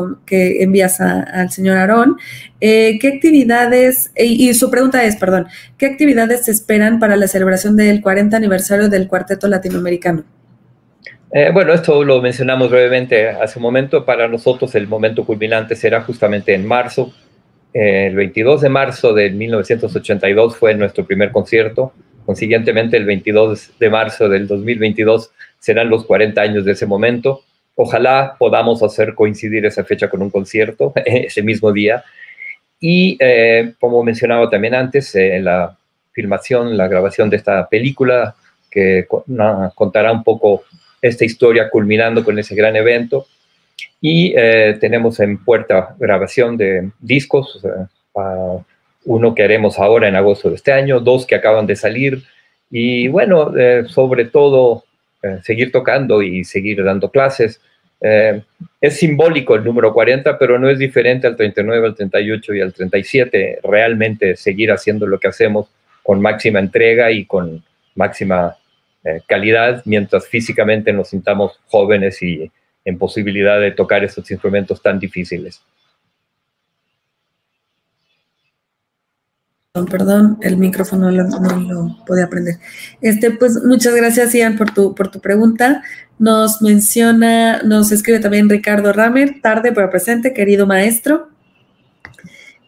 envías al señor Aarón. Eh, ¿Qué actividades, y, su pregunta es, perdón, ¿qué actividades se esperan para la celebración del 40 aniversario del Cuarteto Latinoamericano? Eh, bueno, esto lo mencionamos brevemente hace un momento. Para nosotros el momento culminante será justamente en marzo. el 22 de marzo de 1982 fue nuestro primer concierto Consiguientemente, el 22 de marzo del 2022 serán los 40 años de ese momento. Ojalá podamos hacer coincidir esa fecha con un concierto ese mismo día. Y eh, como mencionaba también antes, en la filmación, la grabación de esta película, que contará un poco esta historia culminando con ese gran evento. Y eh, tenemos en puerta grabación de discos, para uno que haremos ahora en agosto de este año, dos que acaban de salir y bueno, eh, sobre todo eh, seguir tocando y seguir dando clases. Eh, es simbólico el número 40, pero no es diferente al 39, al 38 y al 37. Realmente seguir haciendo lo que hacemos con máxima entrega y con máxima calidad, mientras físicamente nos sintamos jóvenes y en posibilidad de tocar esos instrumentos tan difíciles. Perdón, el micrófono no lo podía aprender. Este, pues muchas gracias, Ian, por tu, por tu pregunta. Nos menciona, nos escribe también Ricardo Ramer, tarde pero presente, querido maestro.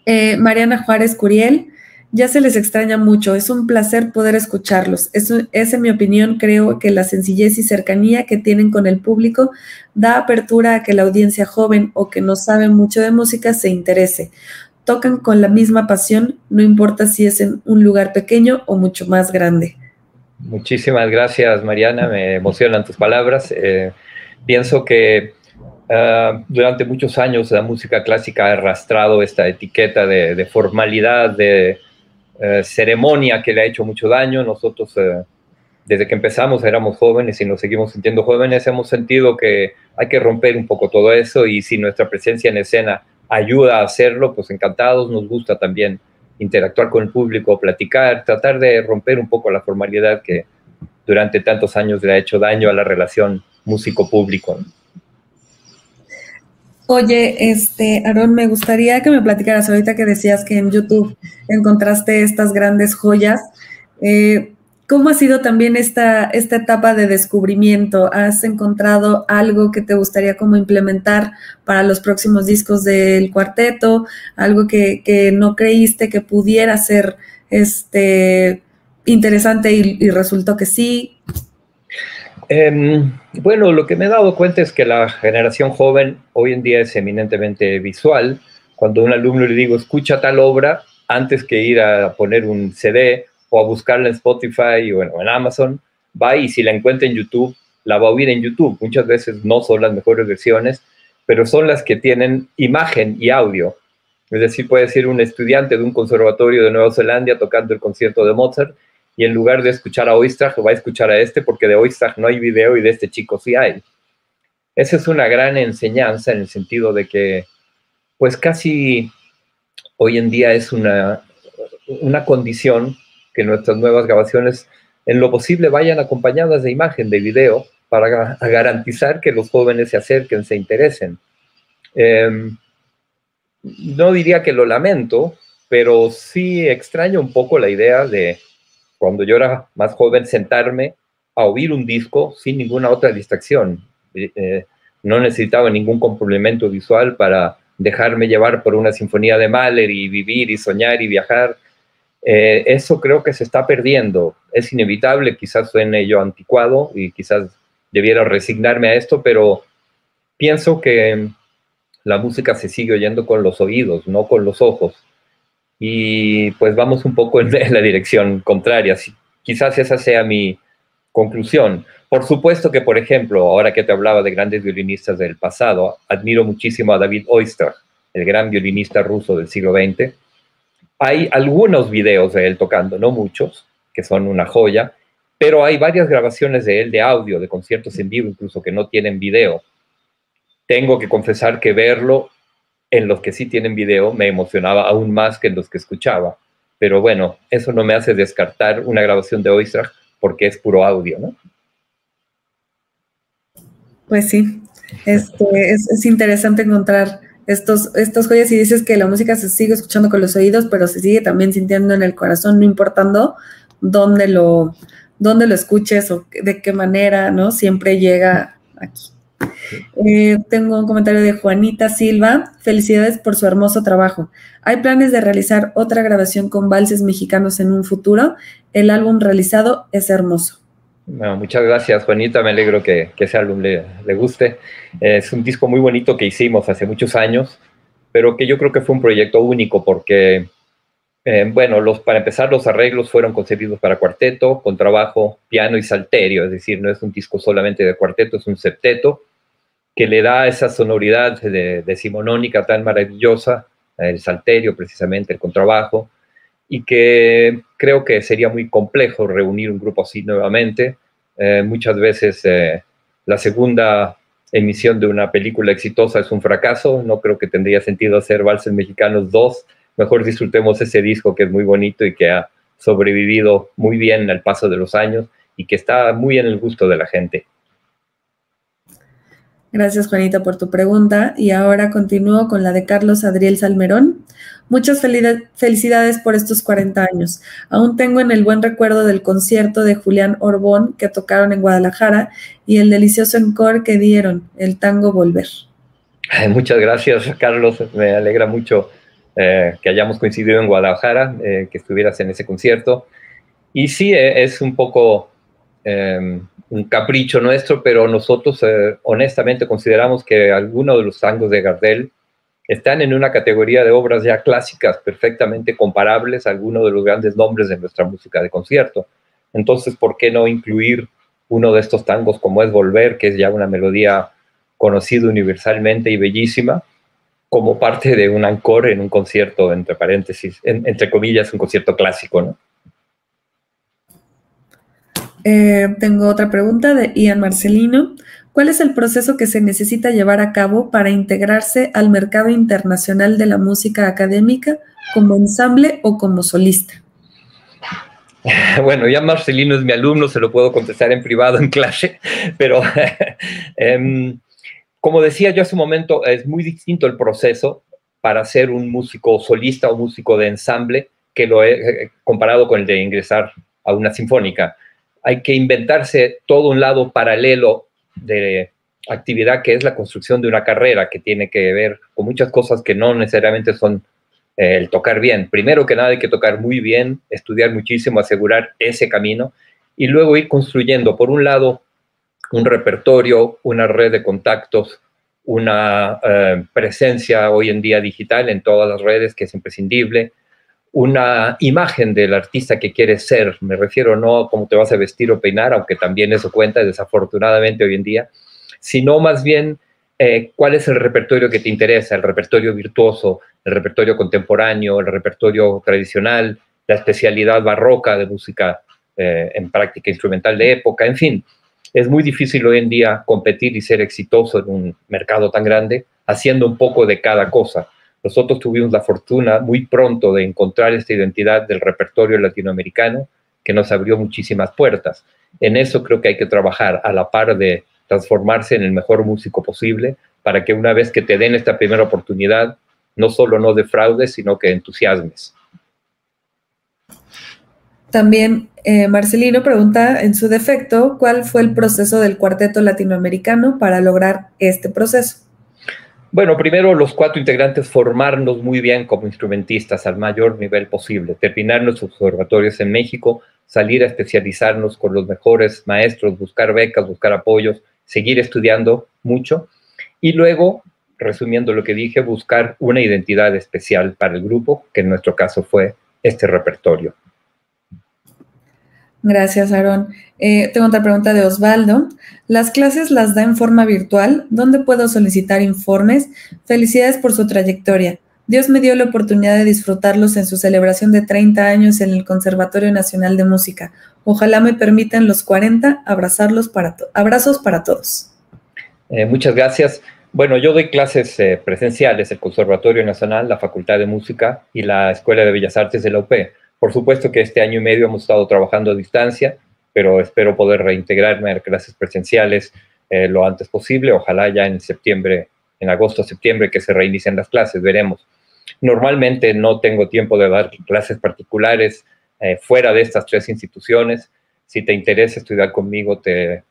Eh, Mariana Juárez Curiel, ya se les extraña mucho, es un placer poder escucharlos. Es, es, en mi opinión, creo que la sencillez y cercanía que tienen con el público da apertura a que la audiencia joven o que no sabe mucho de música se interese tocan con la misma pasión, no importa si es en un lugar pequeño o mucho más grande. Muchísimas gracias, Mariana, me emocionan tus palabras. Eh, pienso que ah, durante muchos años la música clásica ha arrastrado esta etiqueta de, formalidad, de eh, ceremonia que le ha hecho mucho daño. Nosotros, eh, desde que empezamos, éramos jóvenes y nos seguimos sintiendo jóvenes, hemos sentido que hay que romper un poco todo eso y si nuestra presencia en escena ayuda a hacerlo, pues encantados, nos gusta también interactuar con el público, platicar, tratar de romper un poco la formalidad que durante tantos años le ha hecho daño a la relación músico-público. Oye, este, Aaron, me gustaría que me platicaras ahorita que decías que en YouTube encontraste estas grandes joyas. Eh, ¿Cómo ha sido también esta, esta etapa de descubrimiento? ¿Has encontrado algo que te gustaría como implementar para los próximos discos del cuarteto? ¿Algo que, no creíste que pudiera ser este, interesante y, resultó que sí? Em, bueno, lo que me he dado cuenta es que la generación joven hoy en día es eminentemente visual. Cuando a un alumno le digo, escucha tal obra, antes que ir a poner un CD o a buscarla en Spotify o en, Amazon, va y si la encuentra en YouTube, la va a oír en YouTube. Muchas veces no son las mejores versiones, pero son las que tienen imagen y audio. Es decir, puede ser un estudiante de un conservatorio de Nueva Zelanda tocando el concierto de Mozart y en lugar de escuchar a Oistrakh va a escuchar a este porque de Oistrakh no hay video y de este chico sí hay. Esa es una gran enseñanza en el sentido de que pues casi hoy en día es una, una condición que nuestras nuevas grabaciones en lo posible vayan acompañadas de imagen, de video, para garantizar que los jóvenes se acerquen, se interesen. Em, no diría que lo lamento, pero sí extraño un poco la idea de cuando yo era más joven sentarme a oír un disco sin ninguna otra distracción. Eh, eh, no necesitaba ningún complemento visual para dejarme llevar por una sinfonía de Mahler y vivir y soñar y viajar. Eh, eso creo que se está perdiendo. Es inevitable, quizás suene yo anticuado y quizás debiera resignarme a esto, pero pienso que la música se sigue oyendo con los oídos, no con los ojos. Y pues vamos un poco en la dirección contraria. Quizás esa sea mi conclusión. Por supuesto que, por ejemplo, ahora que te hablaba de grandes violinistas del pasado, admiro muchísimo a David Oyster, el gran violinista ruso del siglo XX. Hay algunos videos de él tocando, no muchos, que son una joya, pero hay varias grabaciones de él de audio, de conciertos en vivo, incluso que no tienen video. Tengo que confesar que verlo en los que sí tienen video me emocionaba aún más que en los que escuchaba. Pero bueno, eso no me hace descartar una grabación de Oyster porque es puro audio, ¿no? Pues sí, este, es, interesante encontrar estos, estos joyas y dices que la música se sigue escuchando con los oídos, pero se sigue también sintiendo en el corazón, no importando dónde lo, dónde lo escuches o de qué manera, ¿no? Siempre llega aquí. Eh, tengo un comentario de Juanita Silva. Felicidades por su hermoso trabajo. ¿Hay planes de realizar otra grabación con valses mexicanos en un futuro? El álbum realizado es hermoso muchas gracias, Juanita. Me alegro que, ese álbum le, guste. Es un disco muy bonito que hicimos hace muchos años, pero que yo creo que fue un proyecto único porque, eh, bueno, los, para empezar, los arreglos fueron concebidos para cuarteto, con trabajo, piano y salterio. Es decir, no es un disco solamente de cuarteto, es un septeto que le da esa sonoridad de, decimonónica tan maravillosa, el salterio precisamente, el contrabajo y que creo que sería muy complejo reunir un grupo así nuevamente. Eh, muchas veces eh, la segunda emisión de una película exitosa es un fracaso, no creo que tendría sentido hacer Valses Mexicanos 2, mejor disfrutemos ese disco que es muy bonito y que ha sobrevivido muy bien al paso de los años y que está muy en el gusto de la gente. Gracias, Juanita, por tu pregunta. Y ahora continúo con la de Carlos Adriel Salmerón. Muchas felicidades por estos 40 años. Aún tengo en el buen recuerdo del concierto de Julián Orbón que tocaron en Guadalajara y el delicioso encore que dieron, el tango Volver. Muchas gracias, Carlos. Me alegra mucho eh, que hayamos coincidido en Guadalajara, eh, que estuvieras en ese concierto. Y sí, eh, es un poco Em, un capricho nuestro, pero nosotros eh, honestamente consideramos que algunos de los tangos de Gardel están en una categoría de obras ya clásicas perfectamente comparables a algunos de los grandes nombres de nuestra música de concierto. Entonces, ¿por qué no incluir uno de estos tangos como es Volver, que es ya una melodía conocida universalmente y bellísima, como parte de un encore en un concierto, entre paréntesis, entre comillas, un concierto clásico, ¿no? Eh, tengo otra pregunta de Ian Marcelino. ¿Cuál es el proceso que se necesita llevar a cabo para integrarse al mercado internacional de la música académica como ensamble o como solista? Bueno, Ian Marcelino es mi alumno, se lo puedo contestar en privado en clase, pero em, como decía yo hace un momento, es muy distinto el proceso para ser un músico solista o músico de ensamble que lo he comparado con el de ingresar a una sinfónica. Hay que inventarse todo un lado paralelo de actividad que es la construcción de una carrera que tiene que ver con muchas cosas que no necesariamente son eh, el tocar bien. Primero que nada hay que tocar muy bien, estudiar muchísimo, asegurar ese camino y luego ir construyendo, por un lado, un repertorio, una red de contactos, una eh, presencia hoy en día digital en todas las redes que es imprescindible, una imagen del artista que quieres ser, me refiero no a cómo te vas a vestir o peinar, aunque también eso cuenta desafortunadamente hoy en día, sino más bien eh, cuál es el repertorio que te interesa, el repertorio virtuoso, el repertorio contemporáneo, el repertorio tradicional, la especialidad barroca de música eh, en práctica instrumental de época, en fin. Es muy difícil hoy en día competir y ser exitoso en un mercado tan grande haciendo un poco de cada cosa. Nosotros tuvimos la fortuna muy pronto de encontrar esta identidad del repertorio latinoamericano que nos abrió muchísimas puertas. En eso creo que hay que trabajar a la par de transformarse en el mejor músico posible para que una vez que te den esta primera oportunidad, no solo no defraudes, sino que entusiasmes. También eh, Marcelino pregunta, en su defecto, ¿cuál fue el proceso del cuarteto latinoamericano para lograr este proceso? Bueno, primero los cuatro integrantes formarnos muy bien como instrumentistas al mayor nivel posible, terminar nuestros observatorios en México, salir a especializarnos con los mejores maestros, buscar becas, buscar apoyos, seguir estudiando mucho y luego, resumiendo lo que dije, buscar una identidad especial para el grupo, que en nuestro caso fue este repertorio. Gracias, Aaron. Eh, tengo otra pregunta de Osvaldo. ¿Las clases las da en forma virtual? ¿Dónde puedo solicitar informes? Felicidades por su trayectoria. Dios me dio la oportunidad de disfrutarlos en su celebración de 30 años en el Conservatorio Nacional de Música. Ojalá me permitan los 40 abrazarlos para abrazos para todos. Eh, muchas gracias. Bueno, yo doy clases eh, presenciales, el Conservatorio Nacional, la Facultad de Música y la Escuela de Bellas Artes de la UP. Por supuesto que este año y medio hemos estado trabajando a distancia, pero espero poder reintegrarme a clases presenciales eh, lo antes posible. Ojalá ya en septiembre, en agosto, septiembre, que se reinicien las clases, veremos. Normalmente no tengo tiempo de dar clases particulares eh, fuera de estas tres instituciones. Si te interesa estudiar conmigo, te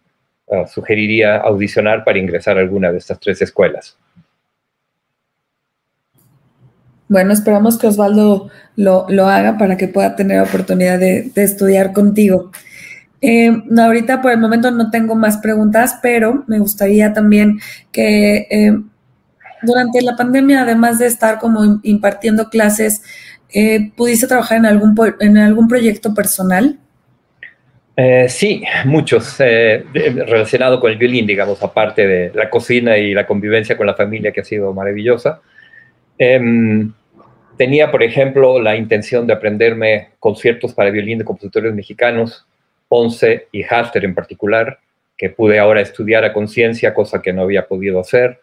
uh, sugeriría audicionar para ingresar a alguna de estas tres escuelas. Bueno, esperamos que Osvaldo lo, haga para que pueda tener oportunidad de, estudiar contigo. Eh, ahorita por el momento no tengo más preguntas, pero me gustaría también que eh, durante la pandemia, además de estar como impartiendo clases, eh, ¿pudiste trabajar en algún, en algún proyecto personal? sí, muchos, relacionado con el violín, digamos, aparte de la cocina y la convivencia con la familia que ha sido maravillosa. Em, tenía, por ejemplo, la intención de aprenderme conciertos para violín de compositores mexicanos, Ponce y Haster en particular, que pude ahora estudiar a conciencia, cosa que no había podido hacer.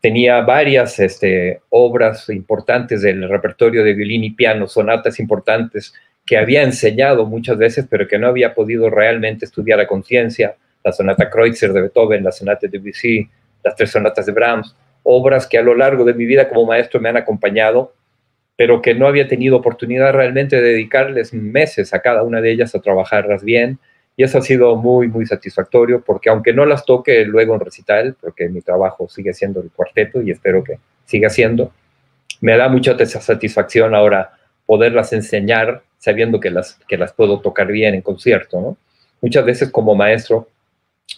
Tenía varias este, obras importantes del repertorio de violín y piano, sonatas importantes que había enseñado muchas veces, pero que no había podido realmente estudiar a conciencia. La sonata Kreutzer de Beethoven, la sonata de Debussy, las tres sonatas de Brahms, obras que a lo largo de mi vida como maestro me han acompañado pero que no había tenido oportunidad realmente de dedicarles meses a cada una de ellas a trabajarlas bien. Y eso ha sido muy, muy satisfactorio, porque aunque no las toque luego en recital, porque mi trabajo sigue siendo el cuarteto y espero que siga siendo, me da mucha satisfacción ahora poderlas enseñar sabiendo que las, que las puedo tocar bien en concierto. ¿no? Muchas veces como maestro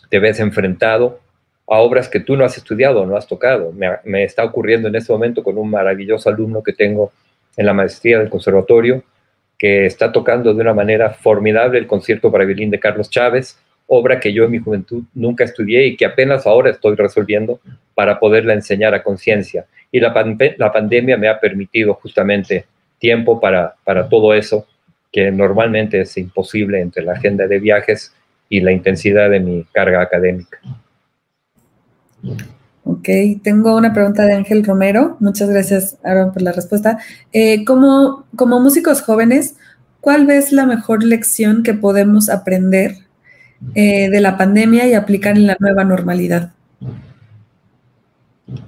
te ves enfrentado a obras que tú no has estudiado, no has tocado. Me, me, está ocurriendo en este momento con un maravilloso alumno que tengo en la maestría del conservatorio, que está tocando de una manera formidable el concierto para violín de Carlos Chávez, obra que yo en mi juventud nunca estudié y que apenas ahora estoy resolviendo para poderla enseñar a conciencia. Y la, pandemia me ha permitido justamente tiempo para, para todo eso, que normalmente es imposible entre la agenda de viajes y la intensidad de mi carga académica. Ok, tengo una pregunta de Ángel Romero. Muchas gracias, Aaron, por la respuesta. Eh, como, como músicos jóvenes, ¿cuál es la mejor lección que podemos aprender eh, de la pandemia y aplicar en la nueva normalidad?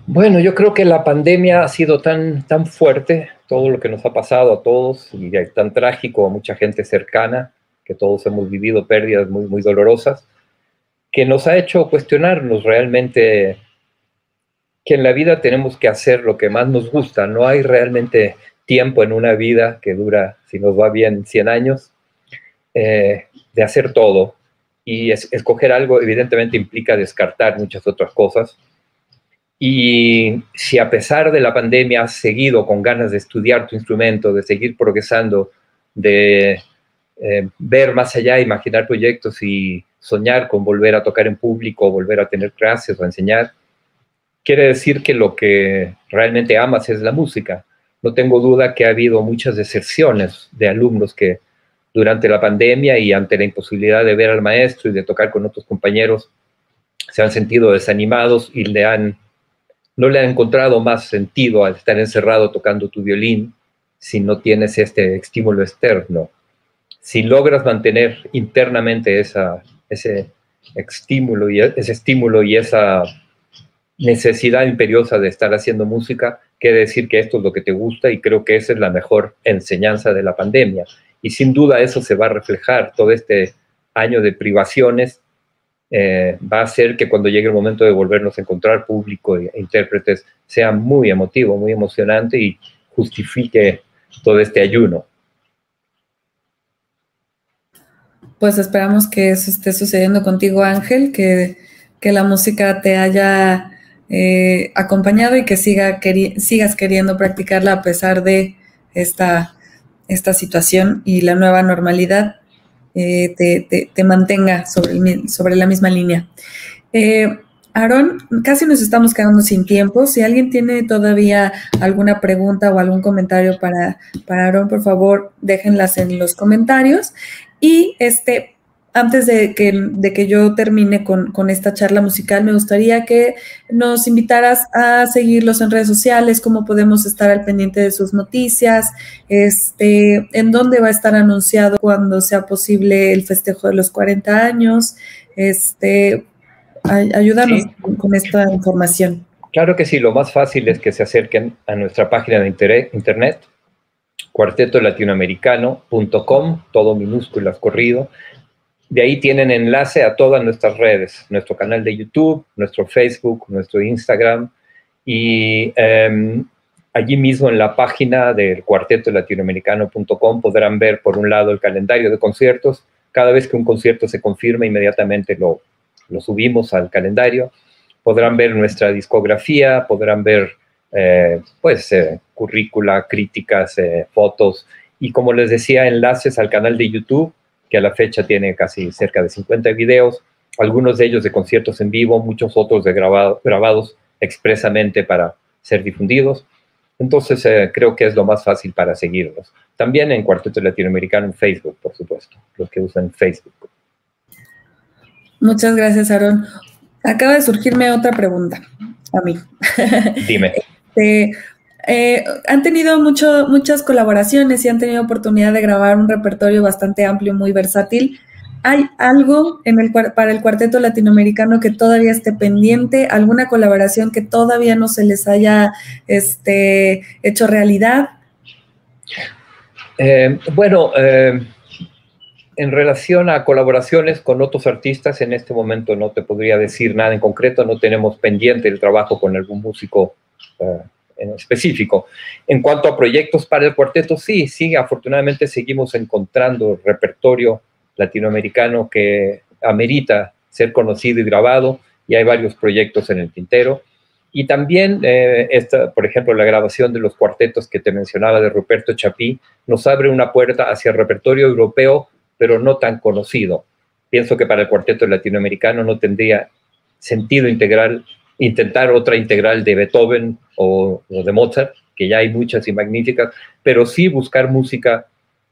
Bueno, yo creo que la pandemia ha sido tan, tan fuerte, todo lo que nos ha pasado a todos, y tan trágico a mucha gente cercana, que todos hemos vivido pérdidas muy, muy dolorosas, que nos ha hecho cuestionarnos realmente que en la vida tenemos que hacer lo que más nos gusta. No hay realmente tiempo en una vida que dura, si nos va bien, 100 años, eh, de hacer todo. Y escoger algo evidentemente implica descartar muchas otras cosas. Y si a pesar de la pandemia has seguido con ganas de estudiar tu instrumento, de seguir progresando, de eh, ver más allá, imaginar proyectos y soñar con volver a tocar en público, volver a tener clases o enseñar, quiere decir que lo que realmente amas es la música. No tengo duda que ha habido muchas deserciones de alumnos que durante la pandemia y ante la imposibilidad de ver al maestro y de tocar con otros compañeros, se han sentido desanimados y le han, no le han encontrado más sentido al estar encerrado tocando tu violín si no tienes este estímulo externo si logras mantener internamente esa, ese estímulo y ese estímulo y esa necesidad imperiosa de estar haciendo música, quiere decir que esto es lo que te gusta y creo que esa es la mejor enseñanza de la pandemia. Y sin duda eso se va a reflejar, todo este año de privaciones eh, va a hacer que cuando llegue el momento de volvernos a encontrar público e intérpretes sea muy emotivo, muy emocionante y justifique todo este ayuno. Pues esperamos que eso esté sucediendo contigo, Ángel, que, la música te haya eh, acompañado y que siga sigas queriendo practicarla a pesar de esta, esta situación y la nueva normalidad eh, te, mantenga sobre, sobre, la misma línea. Eh, Aaron, casi nos estamos quedando sin tiempo. Si alguien tiene todavía alguna pregunta o algún comentario para, para Aaron, por favor, déjenlas en los comentarios. Y este, antes de que, de que yo termine con, esta charla musical, me gustaría que nos invitaras a seguirlos en redes sociales, cómo podemos estar al pendiente de sus noticias, este, en dónde va a estar anunciado cuando sea posible el festejo de los 40 años. Este, ayúdanos con, esta información. Claro que sí, lo más fácil es que se acerquen a nuestra página de internet cuartetolatinoamericano.com, todo minúsculas corrido. De ahí tienen enlace a todas nuestras redes, nuestro canal de YouTube, nuestro Facebook, nuestro Instagram y em, allí mismo en la página del cuartetolatinoamericano.com podrán ver por un lado el calendario de conciertos. Cada vez que un concierto se confirma, inmediatamente lo, lo subimos al calendario. Podrán ver nuestra discografía, podrán ver eh, pues eh, currícula, críticas, eh, fotos y como les decía, enlaces al canal de YouTube, que a la fecha tiene casi cerca de 50 videos, algunos de ellos de conciertos en vivo, muchos otros de grabados expresamente para ser difundidos. Entonces creo que es lo más fácil para seguirlos. También en Cuarteto Latinoamericano en Facebook, por supuesto, los que usan Facebook. Muchas gracias, Aaron. Acaba de surgirme otra pregunta a mí. Dime. Este, eh, han tenido mucho, muchas colaboraciones y han tenido oportunidad de grabar un repertorio bastante amplio, muy versátil. ¿Hay algo para el cuarteto latinoamericano que todavía esté pendiente? ¿Alguna colaboración que todavía no se les haya este, hecho realidad? Eh, bueno, eh, en relación a colaboraciones con otros artistas, en este momento no te podría decir nada en concreto, no tenemos pendiente el trabajo con algún músico en específico. En cuanto a proyectos para el cuarteto, sí, sí, afortunadamente seguimos encontrando repertorio latinoamericano que amerita ser conocido y grabado, y hay varios proyectos en el tintero. Y también, eh, esta, por ejemplo, la grabación de los cuartetos que te mencionaba de Ruperto Chapí nos abre una puerta hacia el repertorio europeo, pero no tan conocido. Pienso que para el cuarteto latinoamericano no tendría sentido integral intentar otra integral de Beethoven o, de Mozart, que ya hay muchas y magníficas, pero sí buscar música,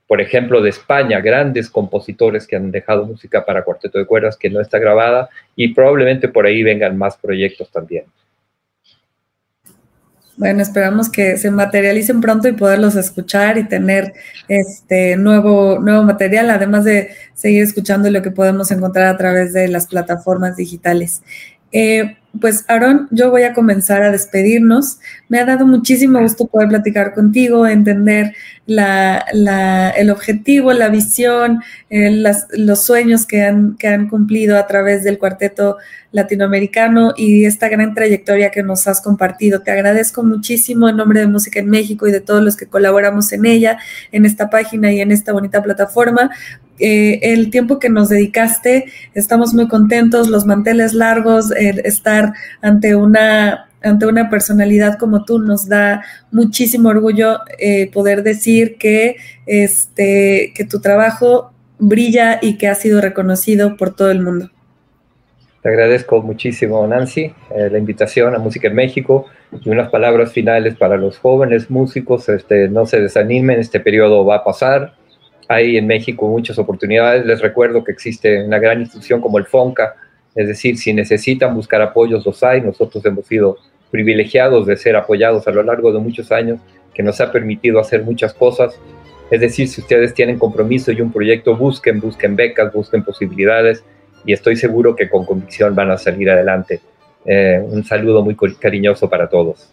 por ejemplo, de España, grandes compositores que han dejado música para cuarteto de cuerdas que no está grabada y probablemente por ahí vengan más proyectos también. Bueno, esperamos que se materialicen pronto y poderlos escuchar y tener este nuevo, nuevo material, además de seguir escuchando lo que podemos encontrar a través de las plataformas digitales. Eh, pues Aaron, yo voy a comenzar a despedirnos. Me ha dado muchísimo gusto poder platicar contigo, entender el objetivo, la visión, eh, los sueños que han, que han cumplido a través del cuarteto latinoamericano y esta gran trayectoria que nos has compartido. Te agradezco muchísimo en nombre de Música en México y de todos los que colaboramos en ella, en esta página y en esta bonita plataforma. Eh, el tiempo que nos dedicaste, estamos muy contentos, los manteles largos, estar ante una ante una personalidad como tú nos da muchísimo orgullo eh, poder decir que, este, que tu trabajo brilla y que ha sido reconocido por todo el mundo. Te agradezco muchísimo, Nancy, eh, la invitación a Música en México y unas palabras finales para los jóvenes músicos. Este, no se desanimen, este periodo va a pasar. Hay en México muchas oportunidades. Les recuerdo que existe una gran institución como el FONCA, es decir, si necesitan buscar apoyos, los hay. Nosotros hemos sido privilegiados de ser apoyados a lo largo de muchos años, que nos ha permitido hacer muchas cosas. Es decir, si ustedes tienen compromiso y un proyecto, busquen, busquen becas, busquen posibilidades y estoy seguro que con convicción van a salir adelante. Eh, un saludo muy cariñoso para todos.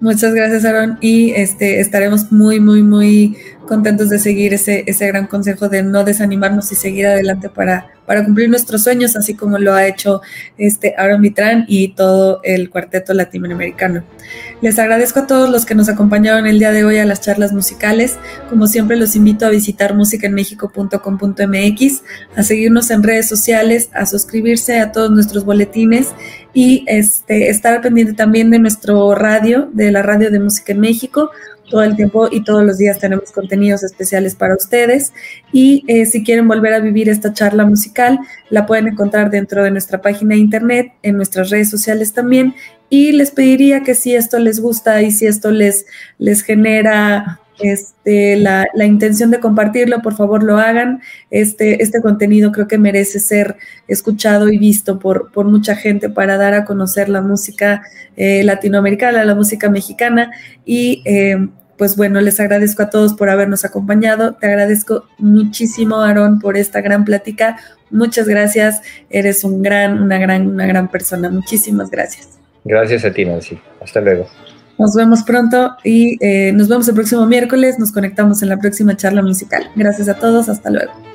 Muchas gracias, Aaron. Y este, estaremos muy, muy, muy contentos de seguir ese, ese gran consejo de no desanimarnos y seguir adelante para, para cumplir nuestros sueños, así como lo ha hecho este Aaron Vitrán y todo el cuarteto latinoamericano. Les agradezco a todos los que nos acompañaron el día de hoy a las charlas musicales. Como siempre, los invito a visitar musicaenmexico.com.mx, a seguirnos en redes sociales, a suscribirse a todos nuestros boletines y este, estar pendiente también de nuestro radio, de la radio de Música en México todo el tiempo y todos los días tenemos contenidos especiales para ustedes. Y eh, si quieren volver a vivir esta charla musical, la pueden encontrar dentro de nuestra página de internet, en nuestras redes sociales también. Y les pediría que si esto les gusta y si esto les, les genera este, la, intención de compartirlo, por favor lo hagan. Este, este contenido creo que merece ser escuchado y visto por, por mucha gente para dar a conocer la música eh, latinoamericana, la música mexicana y eh, pues bueno, les agradezco a todos por habernos acompañado. Te agradezco muchísimo, Aarón, por esta gran plática. Muchas gracias. Eres un gran, una gran, una gran persona. Muchísimas gracias. Gracias a ti, Nancy. Hasta luego. Nos vemos pronto y eh, nos vemos el próximo miércoles. Nos conectamos en la próxima charla musical. Gracias a todos. Hasta luego.